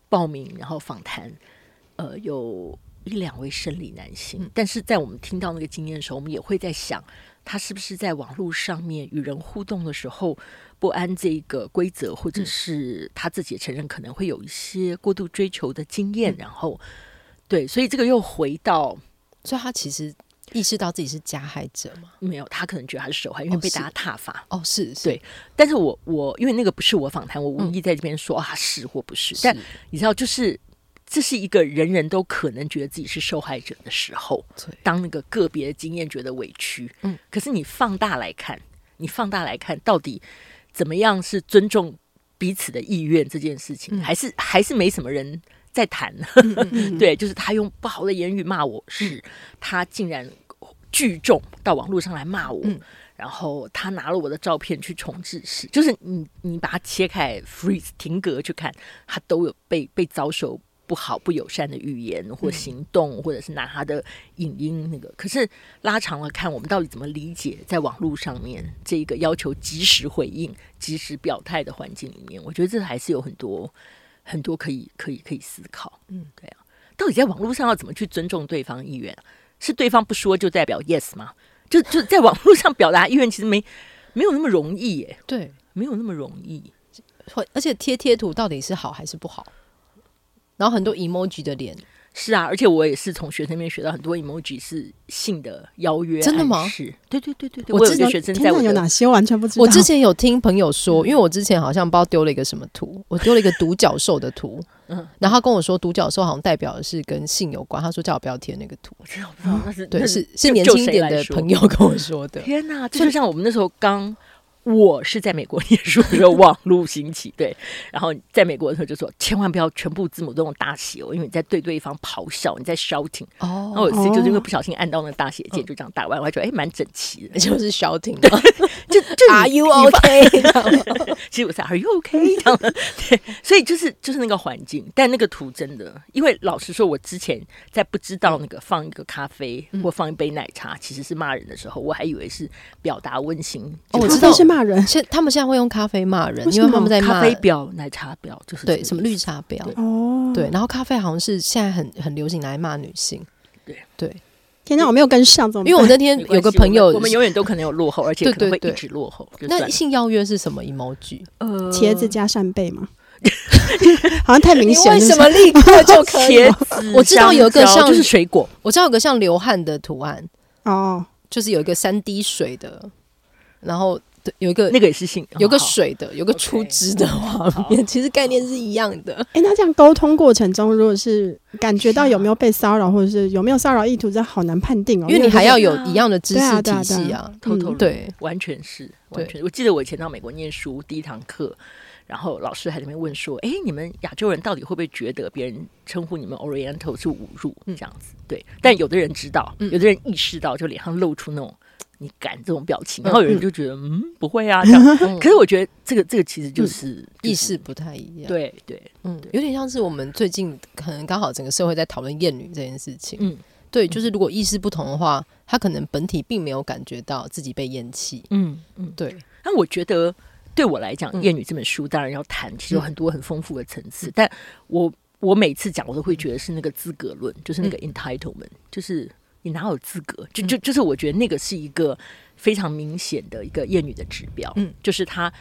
报名，然后访谈，呃，有一两位生理男性。但是在我们听到那个经验的时候，我们也会在想。他是不是在网络上面与人互动的时候不安这个规则，或者是他自己承认可能会有一些过度追求的经验？然后，对，所以这个又回到，所以他其实意识到自己是加害者吗？没有，他可能觉得他是受害，因为被大家挞伐。哦，是，是，对。但是我我因为那个不是我访谈，我无意在这边说啊是或不是。但你知道，就是。这是一个人人都可能觉得自己是受害者的时候，当那个个别的经验觉得委屈，嗯，可是你放大来看，你放大来看，到底怎么样是尊重彼此的意愿这件事情，还是还是没什么人在谈？对，就是他用不好的言语骂我，是他竟然聚众到网络上来骂我，然后他拿了我的照片去重置，是就是你你把它切开 freeze 停格去看，他都有被被遭受。不好、不友善的语言或行动，或者是拿他的影音那个。可是拉长了看，我们到底怎么理解在网络上面这一个要求及时回应、及时表态的环境里面？我觉得这还是有很多很多可以、可以、可以思考。嗯，对啊，到底在网络上要怎么去尊重对方意愿？是对方不说就代表 yes 吗？就就在网络上表达意愿，其实没没有那么容易耶。对，没有那么容易。而且贴贴图到底是好还是不好？然后很多 emoji 的脸，是啊，而且我也是从学生那边学到很多 emoji 是性的邀约，真的吗？是，对对对对对。我之前学生在我有哪些完全不知道。我之前有听朋友说，因为我之前好像不知道丢了一个什么图，我丢了一个独角兽的图，嗯，然后他跟我说独角兽好像代表的是跟性有关，他说叫我不要贴那个图。我知道，不知道，那是对，是是年轻一点的朋友跟我说的。天哪，这就像我们那时候刚。我是在美国念书的时候，网络兴起，对，然后在美国的时候就说，千万不要全部字母都用大写哦，因为你在对对方咆哮，你在 shouting。哦，那我有一次就是因为不小心按到那个大写键，就这样打完，我还觉得哎，蛮整齐的，就是 shouting，对，就就 Are you OK？其实我是 Are you OK？这样的，对，所以就是就是那个环境，但那个图真的，因为老实说，我之前在不知道那个放一个咖啡或放一杯奶茶其实是骂人的时候，我还以为是表达温馨。哦，我知道是骂。骂人？现他们现在会用咖啡骂人，因为他们在咖啡表、奶茶表，就是对什么绿茶表，对。哦，对，然后咖啡好像是现在很很流行来骂女性，对。对，天哪，我没有跟上，怎么？因为我那天有个朋友，我们永远都可能有落后，而且可能会对。对对一直落后。那性邀约是什么 emoji？呃。茄子加扇贝吗？好像太明显了，为什么立刻就可以？我知道有一个像就是水果，我知道有个像流汗的图案，哦，就是有一个三滴水的，然后对有一个那个也是性，有个水的，有个出汁的画面，其实概念是一样的。哎，那这样沟通过程中，如果是感觉到有没有被骚扰，或者是有没有骚扰意图，这好难判定哦，因为你还要有啊一样的知识体系啊。偷偷嗯对，完全是，完全。我记得我以前到美国念书第一堂课，然后老师还在那边问说：“哎，你们亚洲人到底会不会觉得别人称呼你们 Oriental 是侮辱？”这样子，对。但有的人知道，有的人意识到，就脸上露出那种你敢这种表情，然后有人就觉得嗯不会啊这样。可是我觉得这个这个其实就是意识不太一样。对对，嗯，有点像是我们最近可能刚好整个社会在讨论厌女这件事情。嗯对，就是如果意识不同的话，他可能本体并没有感觉到自己被厌弃。嗯嗯。对，那我觉得对我来讲，嗯《厌女》这本书当然要谈，其实有很多很丰富的层次。但我我每次讲，我都会觉得是那个资格论，就是那个 entitlement，、就是你哪有资格？就就就是我觉得那个是一个非常明显的一个厌女的指标。嗯，就是他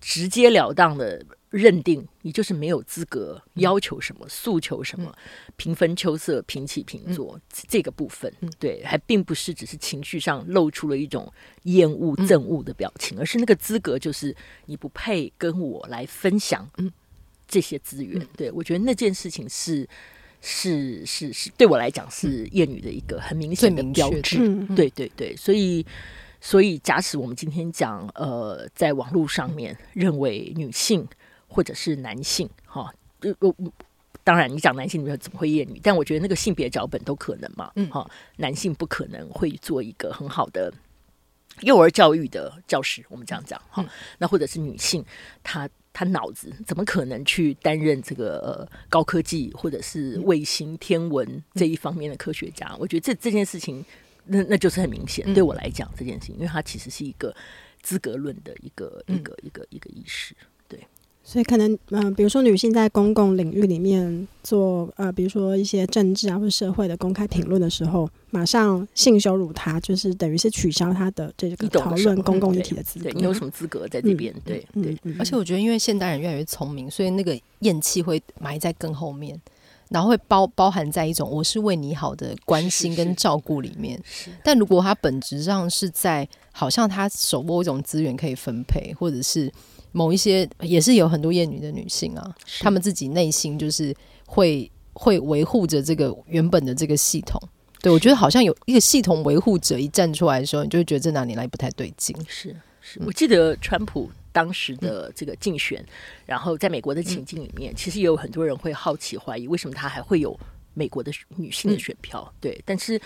直截了当的认定你就是没有资格要求什么、诉求什么、平分秋色、平起平坐、这个部分。对，还并不是只是情绪上露出了一种厌恶、憎恶的表情，而是那个资格就是你不配跟我来分享这些资源。对，我觉得那件事情是是是是对我来讲是厌女的一个很明显的标志。嗯对对对，所以。所以，假使我们今天讲，呃，在网络上面认为女性或者是男性，哈，呃，当然你讲男性，你怎么会厌女？但我觉得那个性别脚本都可能嘛，嗯，哈，男性不可能会做一个很好的幼儿教育的教师，我们这样讲，哈，那或者是女性，她她脑子怎么可能去担任这个呃高科技或者是卫星天文这一方面的科学家？我觉得这这件事情。那那就是很明显，对我来讲这件事情，因为它其实是一个资格论的一个、嗯、一个一个一个意识，对。所以可能嗯、呃，比如说女性在公共领域里面做呃，比如说一些政治啊或者社会的公开评论的时候，马上性羞辱她，就是等于是取消她的这个讨论公共议题的资格。对，你有什么资格在这边？对对。而且我觉得，因为现代人越来越聪明，所以那个厌弃会埋在更后面。然后会包包含在一种我是为你好的关心跟照顾里面，是是是，但如果他本质上是在好像他手握一种资源可以分配，或者是某一些也是有很多厌女的女性啊，她们自己内心就是会会维护着这个原本的这个系统。对，我觉得好像有一个系统维护者一站出来的时候，你就会觉得这哪里来不太对劲。是是，我记得川普。当时的这个竞选，然后在美国的情境里面，其实也有很多人会好奇怀疑，为什么他还会有美国的女性的选票？对，但是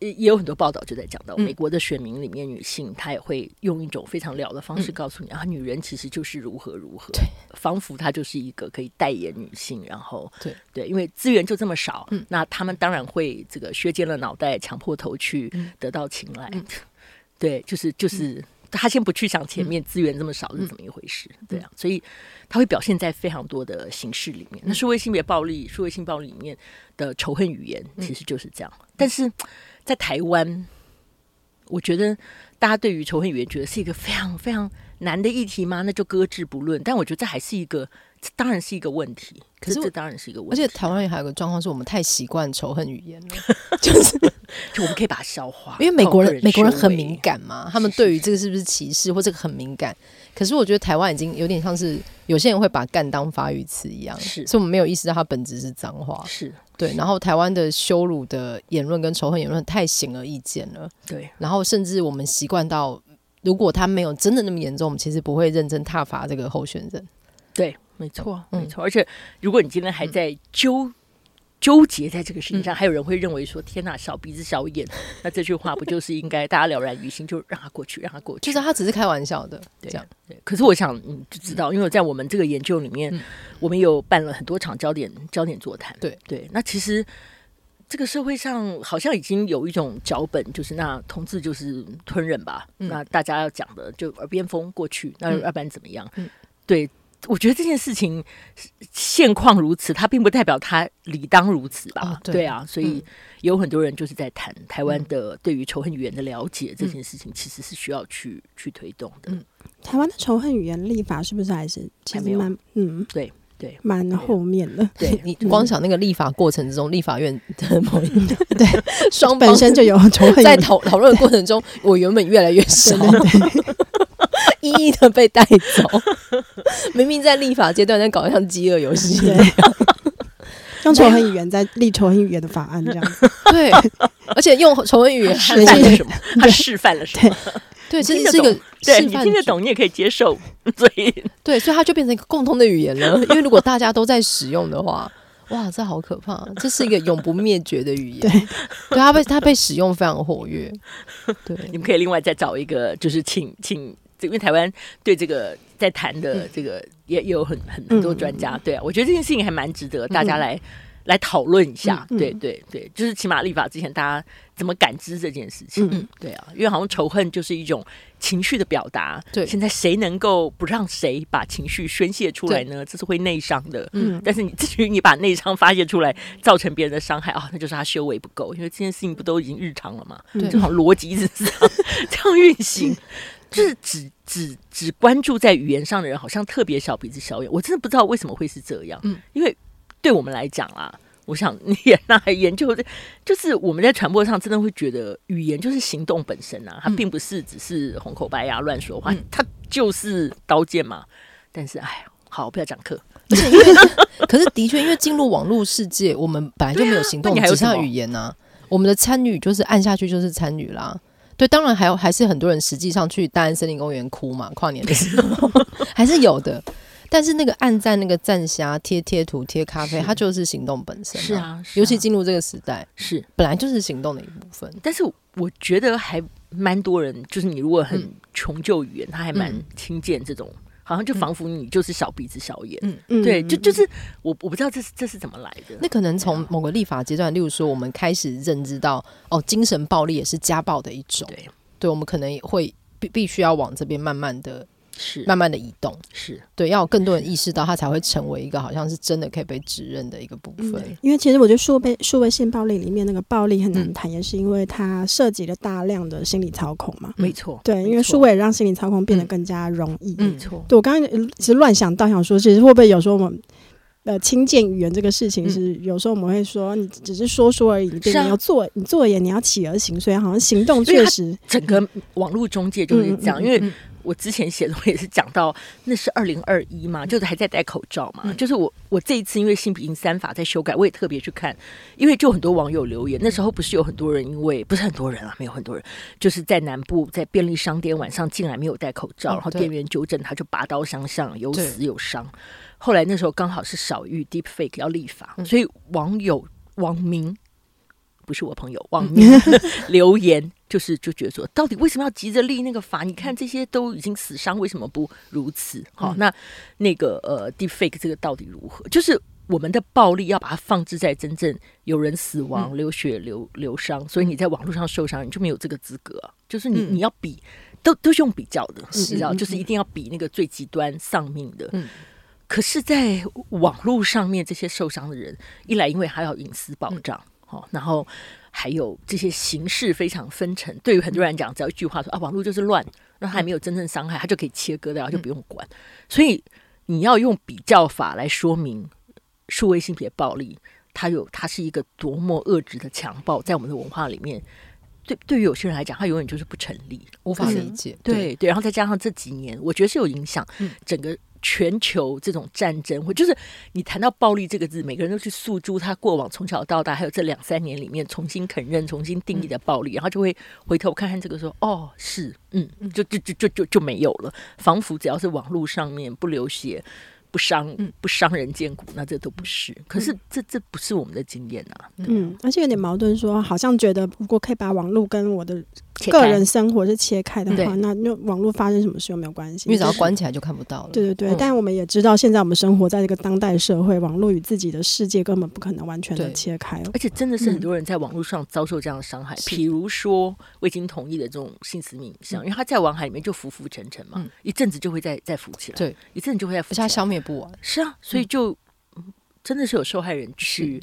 也有很多报道就在讲到，美国的选民里面，女性她也会用一种非常了的方式告诉你啊，女人其实就是如何如何，仿佛她就是一个可以代言女性，然后对。对，因为资源就这么少，那他们当然会这个削尖了脑袋，强迫头去得到青睐，对，就是就是。他先不去想前面资源这么少是怎么一回事，嗯、对啊，所以他会表现在非常多的形式里面。那数位性别暴力、数位性暴力里面的仇恨语言，其实就是这样。嗯、但是在台湾，我觉得大家对于仇恨语言觉得是一个非常非常难的议题吗？那就搁置不论。但我觉得这还是一个。这当然是一个问题，可是这当然是一个问题。而且台湾也还有个状况是我们太习惯仇恨语言了，就是 就我们可以把它消化。因为美国人美国人很敏感嘛，他们对于这个是不是歧视或这个很敏感。可是我觉得台湾已经有点像是有些人会把“干”当发语词一样，是，所以我们没有意识到它本质是脏话。是对，然后台湾的羞辱的言论跟仇恨言论太显而易见了。对，然后甚至我们习惯到，如果他没有真的那么严重，我们其实不会认真挞伐这个候选人。对。没错，没错。而且，如果你今天还在纠纠结在这个事情上，还有人会认为说：“天呐，小鼻子小眼。”那这句话不就是应该大家了然于心，就让他过去，让他过去？就是他只是开玩笑的，这样。对。可是我想，你就知道，因为在我们这个研究里面，我们有办了很多场焦点焦点座谈。对对。那其实这个社会上好像已经有一种脚本，就是那同志就是吞忍吧，嗯、那大家要讲的就耳边风过去，那要不然怎么样？嗯、对。我觉得这件事情现况如此，它并不代表它理当如此吧？哦、对，对啊，所以有很多人就是在谈台湾的对于仇恨语言的了解，这件事情其实是需要去去推动的。嗯，台湾的仇恨语言立法是不是还是其实蛮还没有嗯，对对，蛮后面的。对，你光想那个立法过程之中，立法院的某一 对双本身就有仇恨，在讨讨论的过程中，我原本越来越少。一一的被带走，明明在立法阶段在搞得像饥饿游戏，用仇恨语言在立仇恨语言的法案这样子，对，而且用仇恨语言示范了什么？他示范了什么？对，这是一个对你听得懂，你也可以接受，所以。对，所以它就变成一个共通的语言了。因为如果大家都在使用的话，哇，这好可怕！这是一个永不灭绝的语言，对，对，它被它被使用非常活跃。对，你们可以另外再找一个，就是请请。因为台湾对这个在谈的这个也也有很很很多专家，对啊，我觉得这件事情还蛮值得大家来来讨论一下，对对对，就是起码立法之前大家怎么感知这件事情，嗯，对啊，因为好像仇恨就是一种情绪的表达，对，现在谁能够不让谁把情绪宣泄出来呢？这是会内伤的，嗯，但是你 至于你把内伤发泄出来，造成别人的伤害啊，那就是他修为不够，因为这件事情不都已经日常了嘛，对，这种逻辑一直是这样这样运行。就是只只只关注在语言上的人，好像特别小鼻子小眼。我真的不知道为什么会是这样。嗯，因为对我们来讲啊，我想你也那还研究的，就是我们在传播上真的会觉得语言就是行动本身啊，它并不是只是红口白牙乱说话，嗯、它就是刀剑嘛。但是哎，好，不要讲课。不是因为，可是的确，因为进入网络世界，我们本来就没有行动，只剩下语言啊。我们的参与就是按下去就是参与啦。对，当然还有还是很多人实际上去大安森林公园哭嘛，跨年的时候 还是有的。但是那个按赞、那个赞虾、贴贴图、贴咖啡，它就是行动本身。是啊，尤其进入这个时代，是本来就是行动的一部分。但是我觉得还蛮多人，就是你如果很穷究语言，他还蛮听见这种。好像就仿佛你就是小鼻子小眼，嗯。嗯，对，就就是我我不知道这是这是怎么来的。那可能从某个立法阶段，例如说我们开始认知到，哦，精神暴力也是家暴的一种，对，对，我们可能也会必必须要往这边慢慢的。是。慢慢的移动，是。对，要有更多人意识到，它才会成为一个好像是真的可以被指认的一个部分。嗯、因为其实我觉得数位数位性暴力里面那个暴力很难谈，嗯、也是因为它涉及了大量的心理操控嘛。没错，对，因为数位让心理操控变得更加容易。没错、嗯，对我刚刚其实乱想到想说，其实会不会有时候我们呃轻贱语言这个事情是有时候我们会说，你只是说说而已，你要做，你做也你要起而行，所以好像行动确实整个网络中介就是这样，因为。我之前写的我也是讲到，那是二零二一嘛，就是还在戴口罩嘛。嗯、就是我我这一次因为性平三法在修改，我也特别去看，因为就很多网友留言，那时候不是有很多人，因为不是很多人啊，没有很多人，就是在南部在便利商店晚上进来没有戴口罩，然后店员纠正他就拔刀相向，有死有伤。后来那时候刚好是小玉 Deepfake 要立法，所以网友网民。不是我朋友网民 留言，就是就觉得说，到底为什么要急着立那个法？你看这些都已经死伤，为什么不如此？好，那那个呃，deepfake 这个到底如何？就是我们的暴力要把它放置在真正有人死亡、流血、流流伤，所以你在网络上受伤，你就没有这个资格。就是你你要比，都都是用比较的，你知道，就是一定要比那个最极端丧命的。可是，在网络上面，这些受伤的人，一来因为还要隐私保障。哦，然后还有这些形式非常分层。对于很多人来讲，只要一句话说啊，网络就是乱，那他还没有真正伤害，他就可以切割掉，就不用管。所以你要用比较法来说明数位性别暴力，它有它是一个多么恶质的强暴，在我们的文化里面，对对于有些人来讲，它永远就是不成立，无法理解。对对，对，然后再加上这几年，我觉得是有影响整个。全球这种战争，或就是你谈到暴力这个字，每个人都去诉诸他过往从小到大，还有这两三年里面重新肯认、重新定义的暴力，然后就会回头看看这个说，哦，是，嗯，就就就就就就没有了，仿佛只要是网络上面不流血。不伤，不伤人见骨，那这都不是。可是这这不是我们的经验啊。嗯，而且有点矛盾说，说好像觉得如果可以把网络跟我的个人生活是切开的话，嗯、那那网络发生什么事又没有关系，因为只要关起来就看不到了。对对对，嗯、但我们也知道，现在我们生活在这个当代社会，网络与自己的世界根本不可能完全的切开。而且真的是很多人在网络上遭受这样的伤害，比、嗯、如说未经同意的这种性私密影像，因为他在网海里面就浮浮沉沉嘛，嗯、一阵子就会再再浮起来，对，一阵子就会再浮起来，而且他消灭不完。是啊，所以就、嗯、真的是有受害人去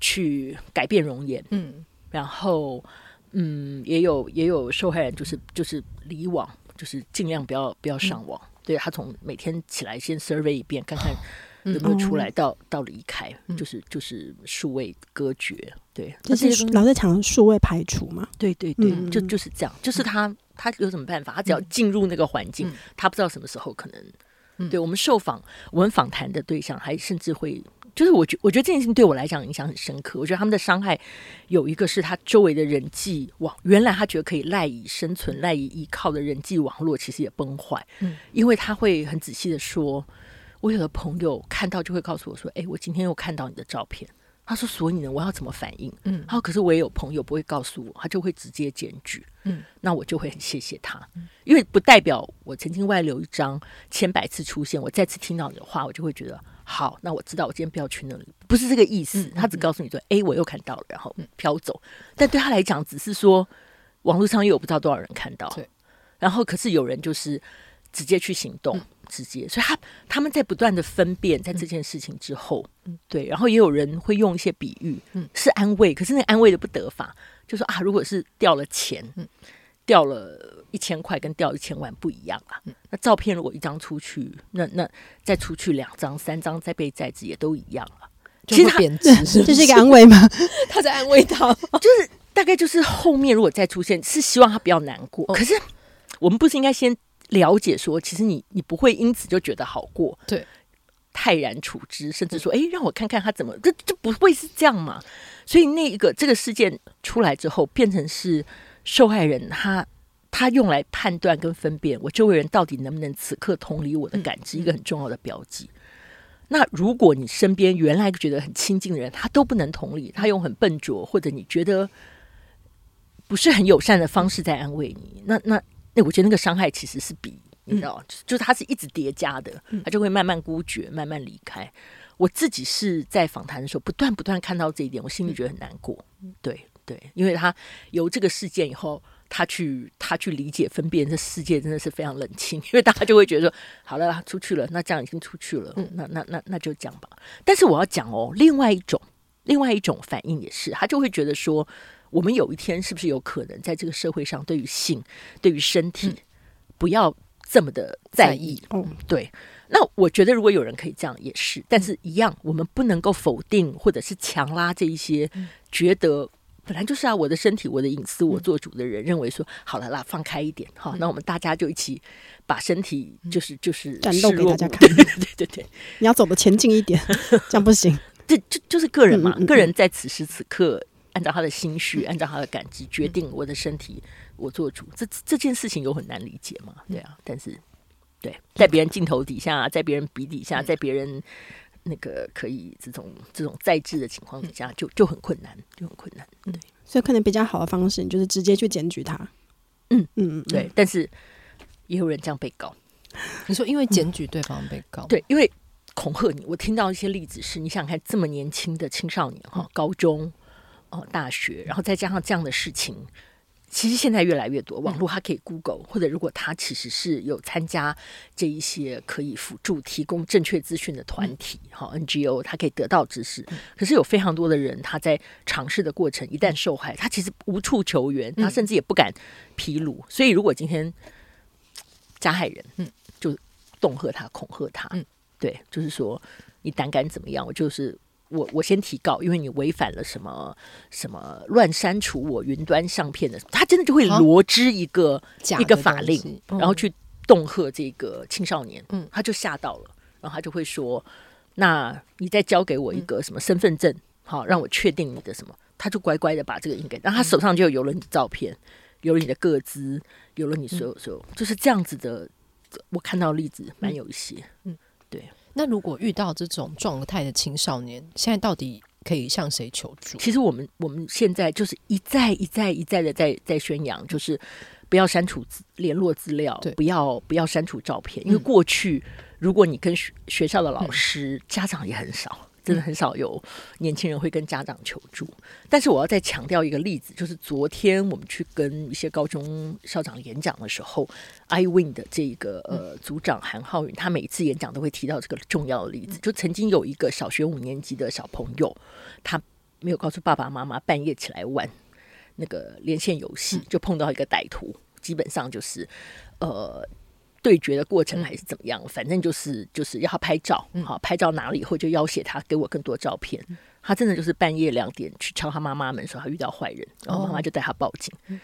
去改变容颜，嗯，然后。嗯，也有也有受害人，就是就是离网，就是尽量不要不要上网。嗯、对，他从每天起来先 survey 一遍，看看有没有出来到，到、嗯、到离开，嗯、就是就是数位隔绝。对，就是老是讲数位排除嘛。对对对，嗯、就就是这样。就是他他有什么办法？他只要进入那个环境，嗯、他不知道什么时候可能。嗯、对我们受访，我们访谈的对象还甚至会。就是我觉，我觉得这件事情对我来讲影响很深刻。我觉得他们的伤害有一个是他周围的人际网，原来他觉得可以赖以生存、赖以依靠的人际网络，其实也崩坏。嗯，因为他会很仔细的说，我有的朋友看到就会告诉我说：“哎，我今天又看到你的照片。”他说：“所以呢，我要怎么反应？”嗯，他说：“可是我也有朋友不会告诉我，他就会直接检举。”嗯，那我就会很谢谢他，因为不代表我曾经外流一张千百次出现，我再次听到你的话，我就会觉得。好，那我知道，我今天不要去那里，不是这个意思。他只告诉你说：“哎，我又看到了，然后飘走。”但对他来讲，只是说网络上又有不知道多少人看到。对。然后，可是有人就是直接去行动，直接。所以他他们在不断的分辨，在这件事情之后，对。然后也有人会用一些比喻，嗯是安慰，可是那安慰的不得法，就说啊，如果是掉了钱，掉了。一千块跟掉一千万不一样啊！那照片如果一张出去，那那再出去两张、三张，再被再制也都一样啊。其实贬值，这是一个安慰吗？他在安慰他，就是大概就是后面如果再出现，是希望他不要难过。可是我们不是应该先了解说，其实你你不会因此就觉得好过，对，泰然处之，甚至说，哎，让我看看他怎么，这这不会是这样嘛？所以那一个这个事件出来之后，变成是受害人他。他用来判断跟分辨我周围人到底能不能此刻同理我的感知，一个很重要的标记。那如果你身边原来觉得很亲近的人，他都不能同理，他用很笨拙或者你觉得不是很友善的方式在安慰你，那那那，我觉得那个伤害其实是比你知道，就是他是一直叠加的，他就会慢慢孤绝，慢慢离开。我自己是在访谈的时候不断不断看到这一点，我心里觉得很难过。对对，因为他由这个事件以后。他去，他去理解、分辨这世界真的是非常冷清，因为大家就会觉得说：“好了，出去了，那这样已经出去了，嗯、那那那那就讲吧。”但是我要讲哦，另外一种，另外一种反应也是，他就会觉得说：“我们有一天是不是有可能在这个社会上，对于性、对于身体，不要这么的在意？”嗯，对。那我觉得，如果有人可以这样，也是。但是，一样，我们不能够否定或者是强拉这一些觉得。本来就是啊，我的身体，我的隐私，我做主的人认为说，好了啦，放开一点，好，那我们大家就一起把身体就是就是展露给大家看，对对对，你要走的前进一点，这样不行。这就就是个人嘛，个人在此时此刻按照他的心绪，按照他的感知决定我的身体，我做主。这这件事情有很难理解嘛？对啊，但是对，在别人镜头底下，在别人笔底下，在别人。那个可以这种这种在制的情况底下，就就很困难，就很困难。对，所以可能比较好的方式，你就是直接去检举他。嗯嗯嗯，对。但是也有人这样被告。你说因为检举对方被告？对，因为恐吓你。我听到一些例子是，你想看这么年轻的青少年哈，高中哦，大学，然后再加上这样的事情。其实现在越来越多网络，它可以 Google，或者如果他其实是有参加这一些可以辅助提供正确资讯的团体，哈 NGO，他可以得到知识。可是有非常多的人，他在尝试的过程一旦受害，他其实无处求援，他甚至也不敢披露。所以如果今天加害人，嗯，就恫吓他、恐吓他，嗯，对，就是说你胆敢怎么样，我就是。我我先提告，因为你违反了什么什么乱删除我云端相片的，他真的就会罗织一个、啊、一个法令，嗯、然后去恫吓这个青少年，嗯，他就吓到了，然后他就会说，那你再交给我一个什么身份证，嗯、好让我确定你的什么，他就乖乖的把这个印给，然后他手上就有了你的照片，有了你的个资，有了你所有所有，嗯、就是这样子的。我看到例子蛮有一些，嗯，对。那如果遇到这种状态的青少年，现在到底可以向谁求助？其实我们我们现在就是一再一再一再的在在宣扬，就是不要删除联络资料，不要不要删除照片，因为过去如果你跟学学校的老师、嗯、家长也很少。真的很少有年轻人会跟家长求助，但是我要再强调一个例子，就是昨天我们去跟一些高中校长演讲的时候，iWin 的这个呃组长韩浩宇，他每一次演讲都会提到这个重要的例子，就曾经有一个小学五年级的小朋友，他没有告诉爸爸妈妈，半夜起来玩那个连线游戏，就碰到一个歹徒，基本上就是呃。对决的过程还是怎么样？嗯、反正就是就是要他拍照，好、嗯、拍照拿了以后就要挟他给我更多照片。嗯、他真的就是半夜两点去敲他妈妈门，说他遇到坏人，然后妈妈就带他报警。哦、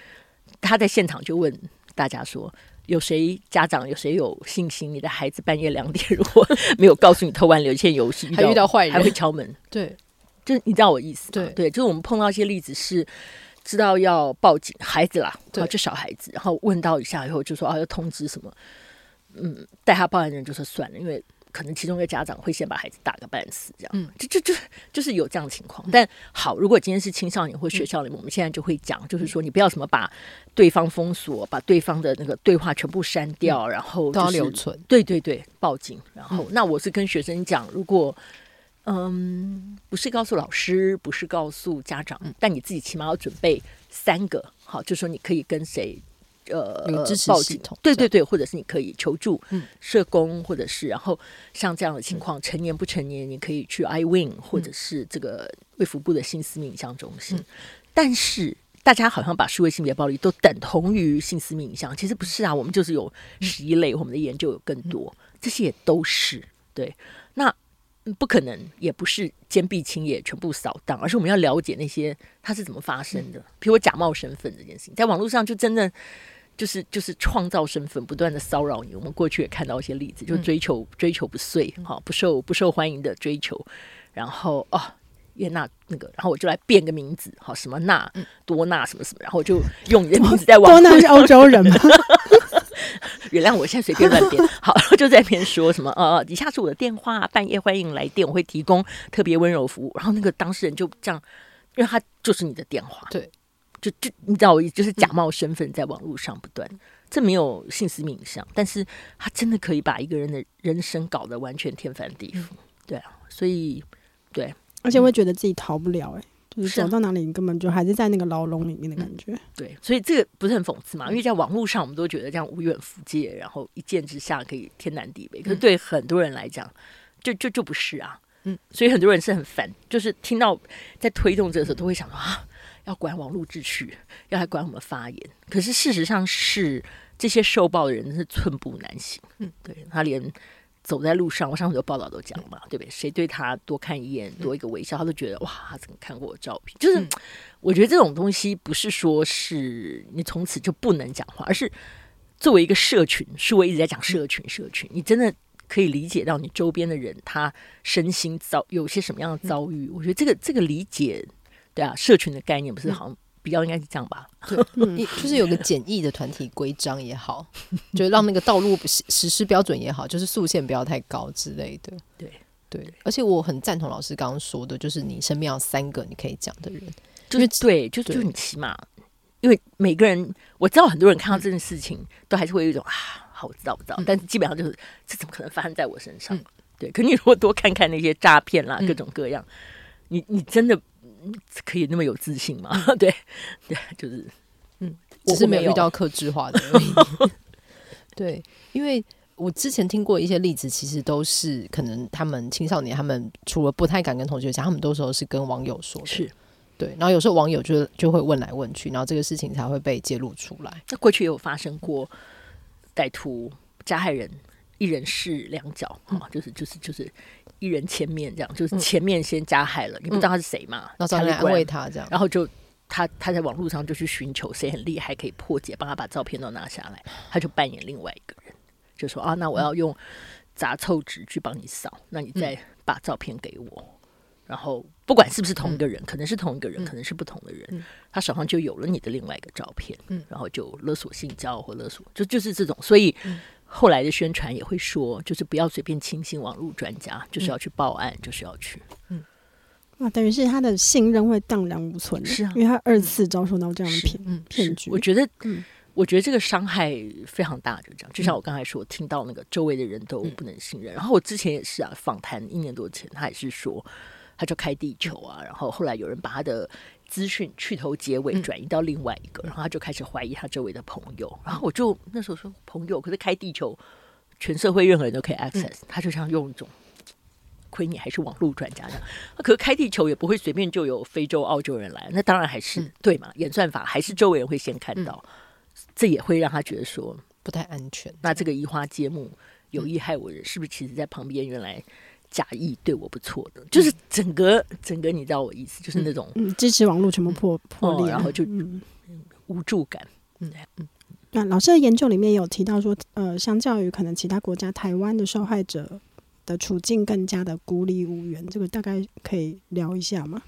他在现场就问大家说：“有谁家长有谁有信心？你的孩子半夜两点如果 没有告诉你偷玩连线游戏，还遇到坏人还会敲门？对，就是你知道我意思？对对，就是我们碰到一些例子是知道要报警，孩子啦，对，就小孩子，然后问到一下以后就说啊要通知什么。”嗯，带他报案的人就说算了，因为可能其中一个家长会先把孩子打个半死，这样，嗯，就就就就是有这样的情况。但好，如果今天是青少年或学校里面，我们现在就会讲，就是说你不要什么把对方封锁，把对方的那个对话全部删掉，然后都要留存。对对对，报警。然后，那我是跟学生讲，如果嗯，不是告诉老师，不是告诉家长，但你自己起码要准备三个，好，就说你可以跟谁。呃，有支持系统，对对对，或者是你可以求助社工，或者是然后像这样的情况，嗯、成年不成年，你可以去 iWin，或者是这个卫福部的性私密影像中心。嗯、但是大家好像把数位性别暴力都等同于性私密影像，其实不是啊，我们就是有十一类，我们的研究有更多，这些也都是对。那不可能，也不是坚壁清野，全部扫荡，而是我们要了解那些它是怎么发生的。比如我假冒身份这件事情，在网络上就真的。就是就是创造身份，不断的骚扰你。我们过去也看到一些例子，就追求追求不遂，哈，不受不受欢迎的追求。然后哦，叶娜那个，然后我就来变个名字，好，什么娜多娜什么什么，然后我就用你的名字在网。多娜是欧洲人吗？原谅我现在随便乱编。好，然后就在那边说什么呃，以下是我的电话，半夜欢迎来电，我会提供特别温柔服务。然后那个当事人就这样，因为他就是你的电话，对。就就你知道就是假冒身份在网络上不断，嗯、这没有性私密影像，但是他真的可以把一个人的人生搞得完全天翻地覆，嗯、对啊，所以对，而且会觉得自己逃不了、欸，哎、嗯，就是走到哪里你根本就还是在那个牢笼里面的感觉、嗯，对，所以这个不是很讽刺嘛？因为在网络上我们都觉得这样无远弗届，然后一见之下可以天南地北，可是对很多人来讲，就就就不是啊，嗯，所以很多人是很烦，就是听到在推动这个时候都会想说啊。要管网络秩序，要来管我们发言。可是事实上是这些受暴的人是寸步难行。嗯，对，他连走在路上，我上次有报道都讲嘛，嗯、对不对？谁对他多看一眼，多一个微笑，他都觉得哇，他怎么看过我照片？就是、嗯、我觉得这种东西不是说是你从此就不能讲话，而是作为一个社群，是我一直在讲社群，社群，你真的可以理解到你周边的人他身心遭有些什么样的遭遇。嗯、我觉得这个这个理解。对啊，社群的概念不是好像比较应该是这样吧？对，嗯、就是有个简易的团体规章也好，就让那个道路实施标准也好，就是速限不要太高之类的。对对，而且我很赞同老师刚刚说的，就是你身边要三个你可以讲的人，就是对，就就你起码，因为每个人我知道很多人看到这件事情，都还是会有一种啊，好，我知道，我知道，但是基本上就是这怎么可能发生在我身上？对，可你如果多看看那些诈骗啦，各种各样，你你真的。可以那么有自信吗？对对，就是嗯，只是没有遇到克制化的。对，因为我之前听过一些例子，其实都是可能他们青少年，他们除了不太敢跟同学讲，他们多时候是跟网友说的。是，对。然后有时候网友就就会问来问去，然后这个事情才会被揭露出来。那过去也有发生过歹徒加害人一人饰两脚啊，就是就是就是。一人前面这样，就是前面先加害了，嗯、你不知道他是谁嘛？然后来安慰他这样，然后就他他在网络上就去寻求谁很厉害可以破解，帮他把照片都拿下来，他就扮演另外一个人，就说啊，那我要用杂臭纸去帮你扫，那你再把照片给我，嗯、然后不管是不是同一个人，嗯、可能是同一个人，嗯、可能是不同的人，嗯、他手上就有了你的另外一个照片，嗯、然后就勒索性交或勒索，就就是这种，所以。嗯后来的宣传也会说，就是不要随便轻信网络专家，就是要去报案，嗯、就是要去。嗯，哇，等于是他的信任会荡然无存，是啊，因为他二次遭受到这样的骗嗯骗局。我觉得，嗯，我觉得这个伤害非常大，就这样。就像我刚才说，听到那个周围的人都不能信任。然后我之前也是啊，访谈一年多前，他也是说，他就开地球啊，然后后来有人把他的。资讯去头结尾转移到另外一个，嗯、然后他就开始怀疑他周围的朋友。然后我就那时候说朋友，可是开地球，全社会任何人都可以 access、嗯。他就像用一种亏你还是网络专家这样。可是开地球也不会随便就有非洲、澳洲人来，那当然还是、嗯、对嘛？演算法还是周围人会先看到，嗯、这也会让他觉得说不太安全。那这个移花接木、有意害我人，是不是其实在旁边原来？假意对我不错的，就是整个、嗯、整个，你知道我意思，就是那种、嗯、支持网络全部破破裂、哦，然后就、嗯、无助感。嗯嗯，那老师的研究里面有提到说，呃，相较于可能其他国家，台湾的受害者的处境更加的孤立无援，这个大概可以聊一下吗？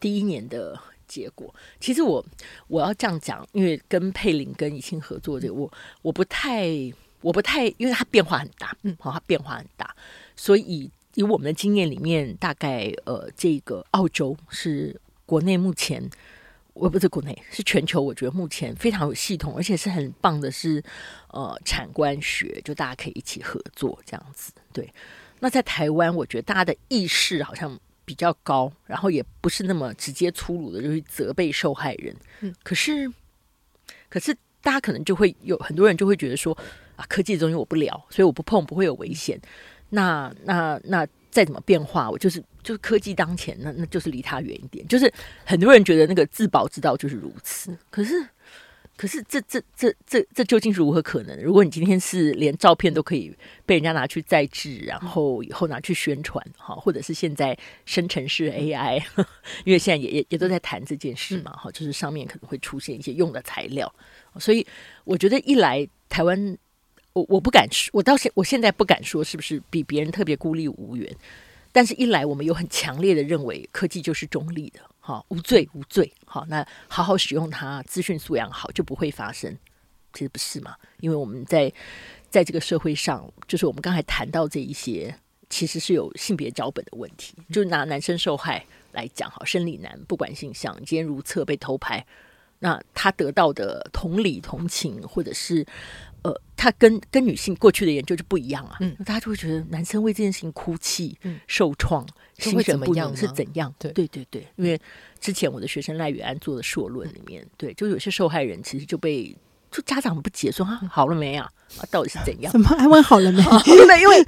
第一年的结果，其实我我要这样讲，因为跟佩林跟怡清合作这个，我我不太我不太，因为它变化很大，嗯，好，它变化很大，所以。以我们的经验里面，大概呃，这个澳洲是国内目前，我不是国内，是全球，我觉得目前非常有系统，而且是很棒的是，是呃产官学，就大家可以一起合作这样子。对，那在台湾，我觉得大家的意识好像比较高，然后也不是那么直接粗鲁的，就是责备受害人。嗯，可是，可是大家可能就会有很多人就会觉得说啊，科技的东西我不聊，所以我不碰，不会有危险。那那那再怎么变化，我就是就是科技当前，那那就是离他远一点。就是很多人觉得那个自保之道就是如此，可是可是这这这这这究竟是如何可能？如果你今天是连照片都可以被人家拿去再制，然后以后拿去宣传，哈，或者是现在生成式 AI，因为现在也也也都在谈这件事嘛，哈，就是上面可能会出现一些用的材料，所以我觉得一来台湾。我我不敢说，我到现我现在不敢说是不是比别人特别孤立无援，但是一来我们有很强烈的认为科技就是中立的，好无罪无罪，好那好好使用它，资讯素养好就不会发生，其实不是嘛？因为我们在在这个社会上，就是我们刚才谈到这一些，其实是有性别脚本的问题，就拿男生受害来讲，好生理男不管性向，今天如厕被偷拍，那他得到的同理同情或者是。呃，他跟跟女性过去的研究就不一样啊，嗯，大家就会觉得男生为这件事情哭泣、嗯、受创、心神不宁是怎样？对。对对对，因为之前我的学生赖宇安做的硕论里面，对，就有些受害人其实就被就家长不解说啊好了没啊？啊，到底是怎样？怎么还问好了没？因为因为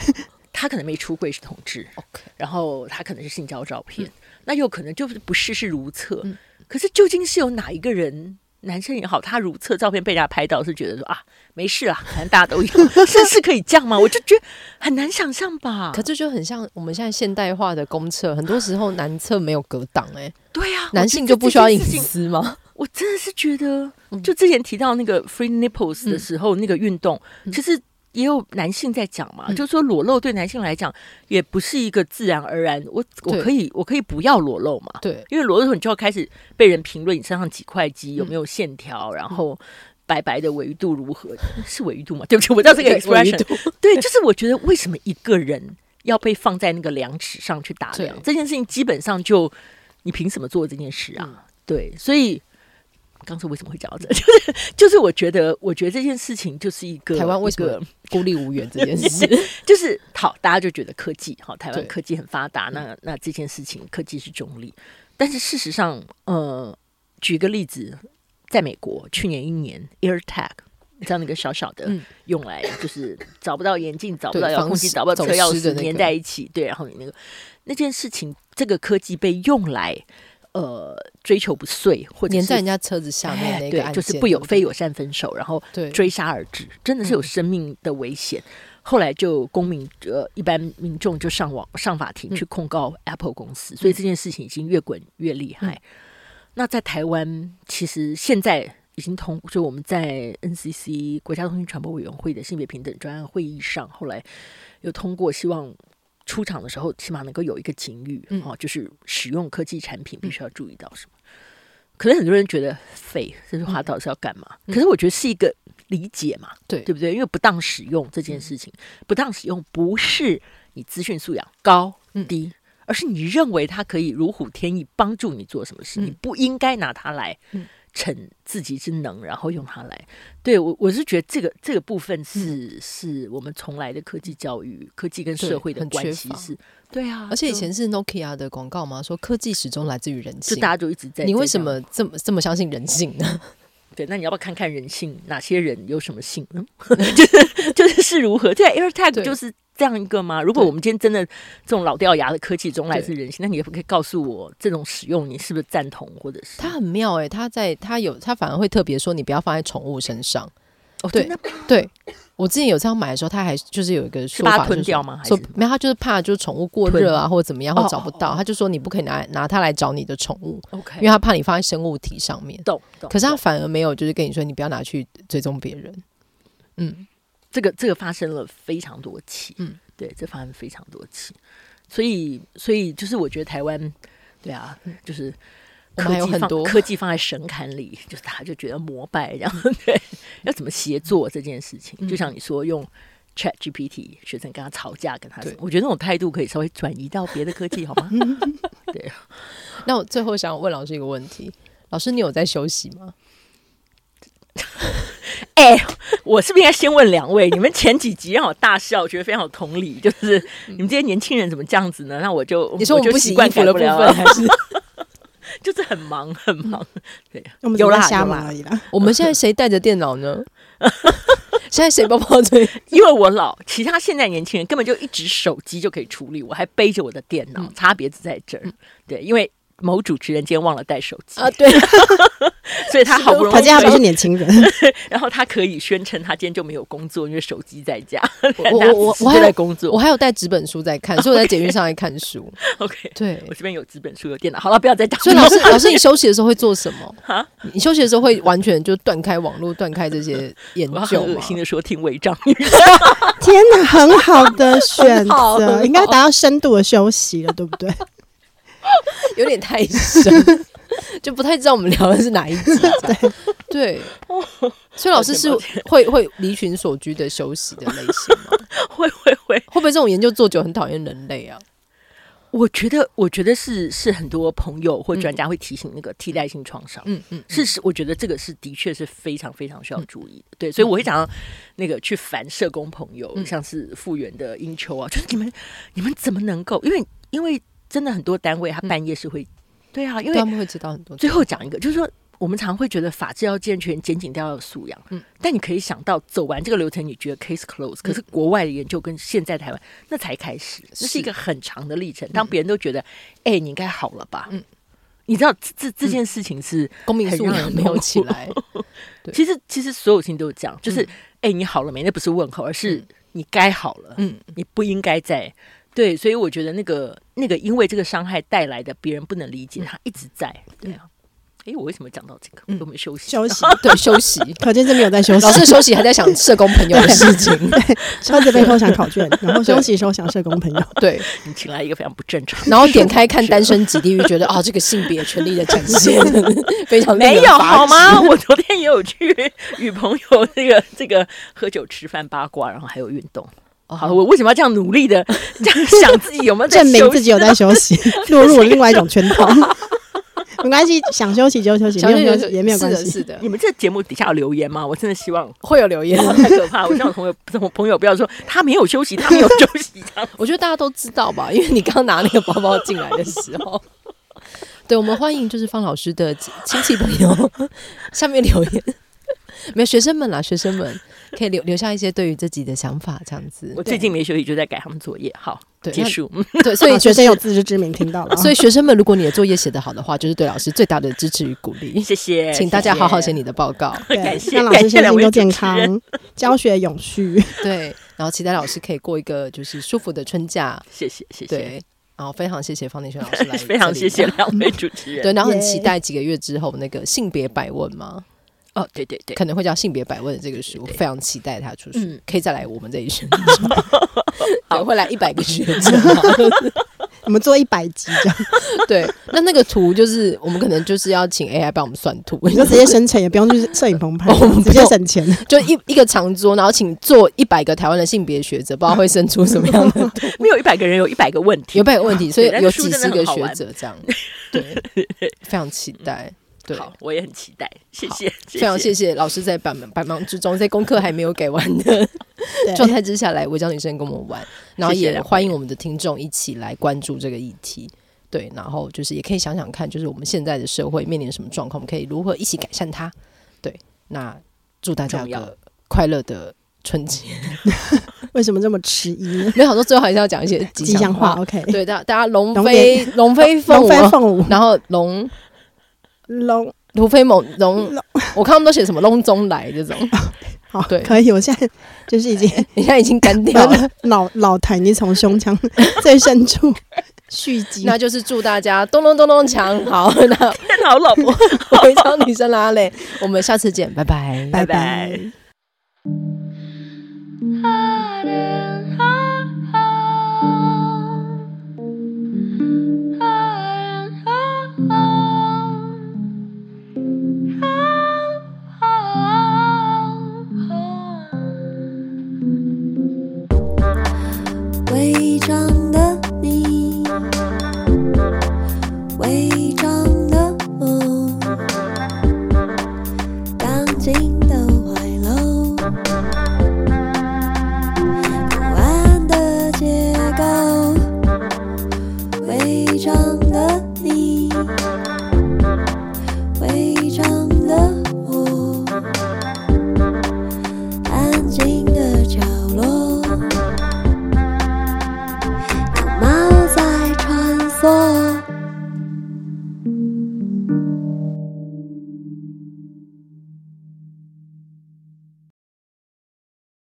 他可能没出柜是同志，OK，然后他可能是性交照片，嗯、那有可能就是不事事如厕，嗯、可是究竟是有哪一个人？男生也好，他如厕照片被人家拍到，是觉得说啊，没事啊，反正大家都有，是是可以这样吗？我就觉得很难想象吧。可这就很像我们现在现代化的公厕，很多时候男厕没有隔挡，哎，对呀、啊，男性就不需要隐私吗？我真的是觉得，就之前提到那个 Free Nipples 的时候，嗯、那个运动，其实。也有男性在讲嘛，嗯、就是说裸露对男性来讲也不是一个自然而然，我我可以我可以不要裸露嘛，对，因为裸露的时候你就要开始被人评论你身上几块肌有没有线条，嗯、然后白白的维度如何，是维度嘛？对不起，我知道这个 expression，对，就是我觉得为什么一个人要被放在那个量尺上去打量这件事情，基本上就你凭什么做这件事啊？嗯、对，所以。刚才为什么会讲到这，就是就是我觉得，我觉得这件事情就是一个台湾为什么孤立无援这件事，就是好，大家就觉得科技好，台湾科技很发达，那那这件事情科技是中立，但是事实上，呃，举个例子，在美国去年一年 AirTag，你知道那个小小的用来就是找不到眼镜、找不到遥控器、找不到车钥匙粘在一起，对，然后你那个那件事情，这个科技被用来。呃，追求不遂，或者粘在人家车子下面那个、哎、对，就是不友非友善分手，然后追杀而至，真的是有生命的危险。嗯、后来就公民呃，一般民众就上网上法庭去控告 Apple 公司，嗯、所以这件事情已经越滚越厉害。嗯、那在台湾，其实现在已经通，就我们在 NCC 国家通讯传播委员会的性别平等专案会议上，后来有通过，希望。出场的时候，起码能够有一个警语，嗯、哦，就是使用科技产品必须要注意到什么。嗯、可能很多人觉得废，这句话到底是要干嘛？嗯、可是我觉得是一个理解嘛，对。对不对？因为不当使用这件事情，嗯、不当使用不是你资讯素养高低，嗯、而是你认为它可以如虎添翼，帮助你做什么事，嗯、你不应该拿它来逞自己之能，然后用它来。对我，我是觉得这个这个部分是、嗯、是我们从来的科技教育，科技跟社会的关系是，对啊。而且以前是 Nokia 的广告嘛，说科技始终来自于人性，就大家就一直在。你为什么这么这么相信人性呢？对，那你要不要看看人性？哪些人有什么性呢？就是就是是如何？对，AirTag 就是。这样一个吗？如果我们今天真的这种老掉牙的科技中来自人性，那你也不可以告诉我这种使用你是不是赞同，或者是？它很妙哎、欸，它在它有它反而会特别说你不要放在宠物身上。哦，对对，我之前有这样买的时候，他还就是有一个说法，就是吞掉吗？说没有？他就是怕就是宠物过热啊，或者怎么样，或找不到，他就说你不可以拿拿它来找你的宠物，OK，因为他怕你放在生物体上面。懂。可是他反而没有，就是跟你说你不要拿去追踪别人。嗯，这个这个发生了非常多起。嗯。对，这发生非常多起，所以，所以就是我觉得台湾，对啊，就是科技放很多科技放在神龛里，就是他就觉得膜拜，然后对，要怎么协作这件事情，嗯、就像你说用 Chat GPT，学生跟他吵架，跟他说，我觉得那种态度可以稍微转移到别的科技，好吗？对。那我最后想问老师一个问题，老师，你有在休息吗？哎、欸，我是不是应该先问两位？你们前几集让我大笑，我觉得非常有同理。就是你们这些年轻人怎么这样子呢？那我就你说我不习惯改不了，还是 就是很忙很忙？对，我们有啦瞎忙而已啦。我们现在谁带着电脑呢？现在谁包包嘴？因为我老，其他现在年轻人根本就一直手机就可以处理，我还背着我的电脑，嗯、差别只在这儿。对，因为。某主持人今天忘了带手机啊，对，所以他好不容易，他今天还不是年轻人，然后他可以宣称他今天就没有工作，因为手机在家。我我我还在工作，我还有带纸本书在看，所以我在捷运上 来看书。OK，对，我这边有纸本书，有电脑。好了，不要再讲。所以老师，老师，你休息的时候会做什么？哈，你休息的时候会完全就断开网络，断开这些研究吗？恶心的说，听违章。天哪，很好的选择，应该达到深度的休息了，对不对？有点太深，就不太知道我们聊的是哪一集。对，所以老师是会会离群所居的休息的类型吗？会会会，会不会这种研究做久很讨厌人类啊？我觉得，我觉得是是很多朋友或专家会提醒那个替代性创伤。嗯嗯，是是，我觉得这个是的确是非常非常需要注意的。对，所以我会想要那个去烦社工朋友，像是复原的英秋啊，就是你们你们怎么能够？因为因为。真的很多单位，他半夜是会，嗯、对啊，因为他们会知道很多。最后讲一个，就是说，我们常会觉得法制要健全，检警都要有素养。嗯，但你可以想到，走完这个流程，你觉得 case close，可是国外的研究跟现在台湾那才开始，那是一个很长的历程。当别人都觉得，哎、你应该好了吧？嗯，你知道这这这件事情是公民素养没有起来。其实其实所有事情都是这样，就是哎、嗯欸，你好了没？那不是问候，而是你该好了。嗯，你不应该在。对，所以我觉得那个那个，因为这个伤害带来的别人不能理解，他一直在。对啊，哎，我为什么讲到这个？我们休息休息，对休息。可见这边有在休息，老师休息还在想社工朋友的事情，车子背后想考卷，然后休息时候想社工朋友。对，你请来一个非常不正常，然后点开看《单身即地狱》，觉得啊，这个性别权利的展现 非常没有好吗？我昨天也有去与朋友这个这个喝酒、吃饭、八卦，然后还有运动。好，我为什么要这样努力的 这样想自己有没有证明自己有在休息，落入了另外一种圈套？没关系，想休息就休息，没有休息也没有关系。是的，你们这节目底下有留言吗？我真的希望会有留言，太可怕！我希望朋友朋友不要说他没有休息，他没有休息。我觉得大家都知道吧，因为你刚拿那个包包进来的时候，对，我们欢迎就是方老师的亲戚朋友下面留言，没有学生们啦，学生们。可以留留下一些对于自己的想法，这样子。我最近没休息，就在改他们作业。好，对，结束。对，所以 学生有自知之明，听到了。所以学生们，如果你的作业写得好的话，就是对老师最大的支持与鼓励。谢谢，请大家好好写你的报告。感谢，让老师身心都健康，教学永续。对，然后期待老师可以过一个就是舒服的春假。谢谢，谢谢。对，然后非常谢谢方立轩老师来，非常谢谢两位主持人。对，然后很期待几个月之后那个性别百问吗？哦，对对对，可能会叫性别百问的这个书，非常期待他出书，可以再来我们这一生，好，会来一百个学者，我们做一百集这样。对，那那个图就是我们可能就是要请 AI 帮我们算图，你就直接生成，也不用去摄影棚拍，我们直接省钱。就一一个长桌，然后请做一百个台湾的性别学者，不知道会生出什么样的图。没有一百个人，有一百个问题，有一百个问题，所以有几十个学者这样。对，非常期待。对，好，我也很期待。谢谢，非常谢谢老师在百忙百忙之中，在功课还没有改完的状态之下来违章女生跟我们玩，然后也欢迎我们的听众一起来关注这个议题。对，然后就是也可以想想看，就是我们现在的社会面临什么状况，我们可以如何一起改善它。对，那祝大家一个快乐的春节。为什么这么迟疑？没想到最后还是要讲一些吉祥话。祥话 OK，对，大家大家龙飞龙飞凤凤舞，然后龙。龙。突飞猛龙，我看他们都写什么龙中来这种，好对，可以。我现在就是已经，你现在已经干掉了，老老痰已经从胸腔最深处蓄积。那就是祝大家咚咚咚咚锵，好，那好老婆，违章女生啦嘞，我们下次见，拜拜，拜拜。